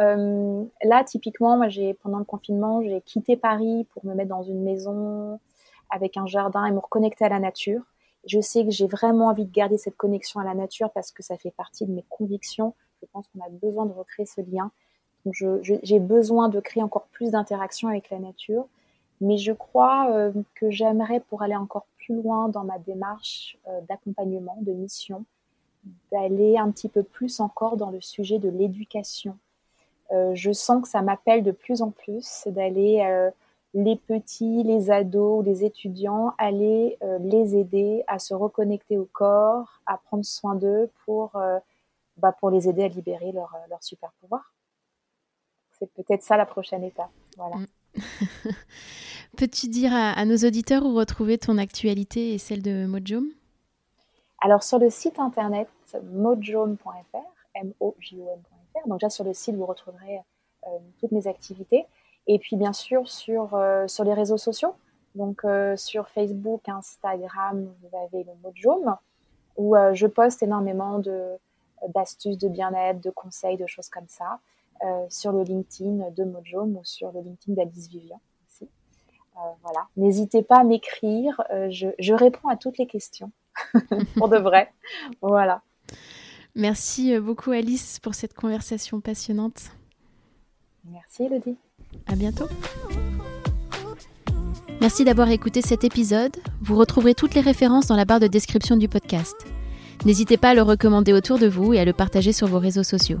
Euh, là, typiquement, moi, pendant le confinement, j'ai quitté Paris pour me mettre dans une maison avec un jardin et me reconnecter à la nature. Je sais que j'ai vraiment envie de garder cette connexion à la nature parce que ça fait partie de mes convictions. Je pense qu'on a besoin de recréer ce lien. J'ai besoin de créer encore plus d'interactions avec la nature. Mais je crois euh, que j'aimerais, pour aller encore plus loin dans ma démarche euh, d'accompagnement, de mission, d'aller un petit peu plus encore dans le sujet de l'éducation. Euh, je sens que ça m'appelle de plus en plus d'aller les petits, les ados, les étudiants, aller les aider à se reconnecter au corps, à prendre soin d'eux pour, bah, pour les aider à libérer leur, leur super pouvoir. C'est peut-être ça la prochaine étape. Voilà. Mm. Peux-tu dire à, nos auditeurs où retrouver ton actualité et celle de Mojome Alors sur le site internet mojome.fr, m o j o m.fr. Donc déjà sur le site vous retrouverez euh, toutes mes activités et puis bien sûr sur euh, sur les réseaux sociaux. Donc euh, sur Facebook, Instagram, vous avez le Mojome où je poste énormément d'astuces de bien-être, de conseils, de choses comme ça. Euh, sur le LinkedIn de Mojome ou sur le LinkedIn d'Alice Vivian aussi. Euh, voilà. N'hésitez pas à m'écrire, euh, je, réponds à toutes les questions, pour de vrai. Voilà. Merci beaucoup Alice pour cette conversation passionnante. Merci Elodie. À bientôt. Merci d'avoir écouté cet épisode. Vous retrouverez toutes les références dans la barre de description du podcast. N'hésitez pas à le recommander autour de vous et à le partager sur vos réseaux sociaux.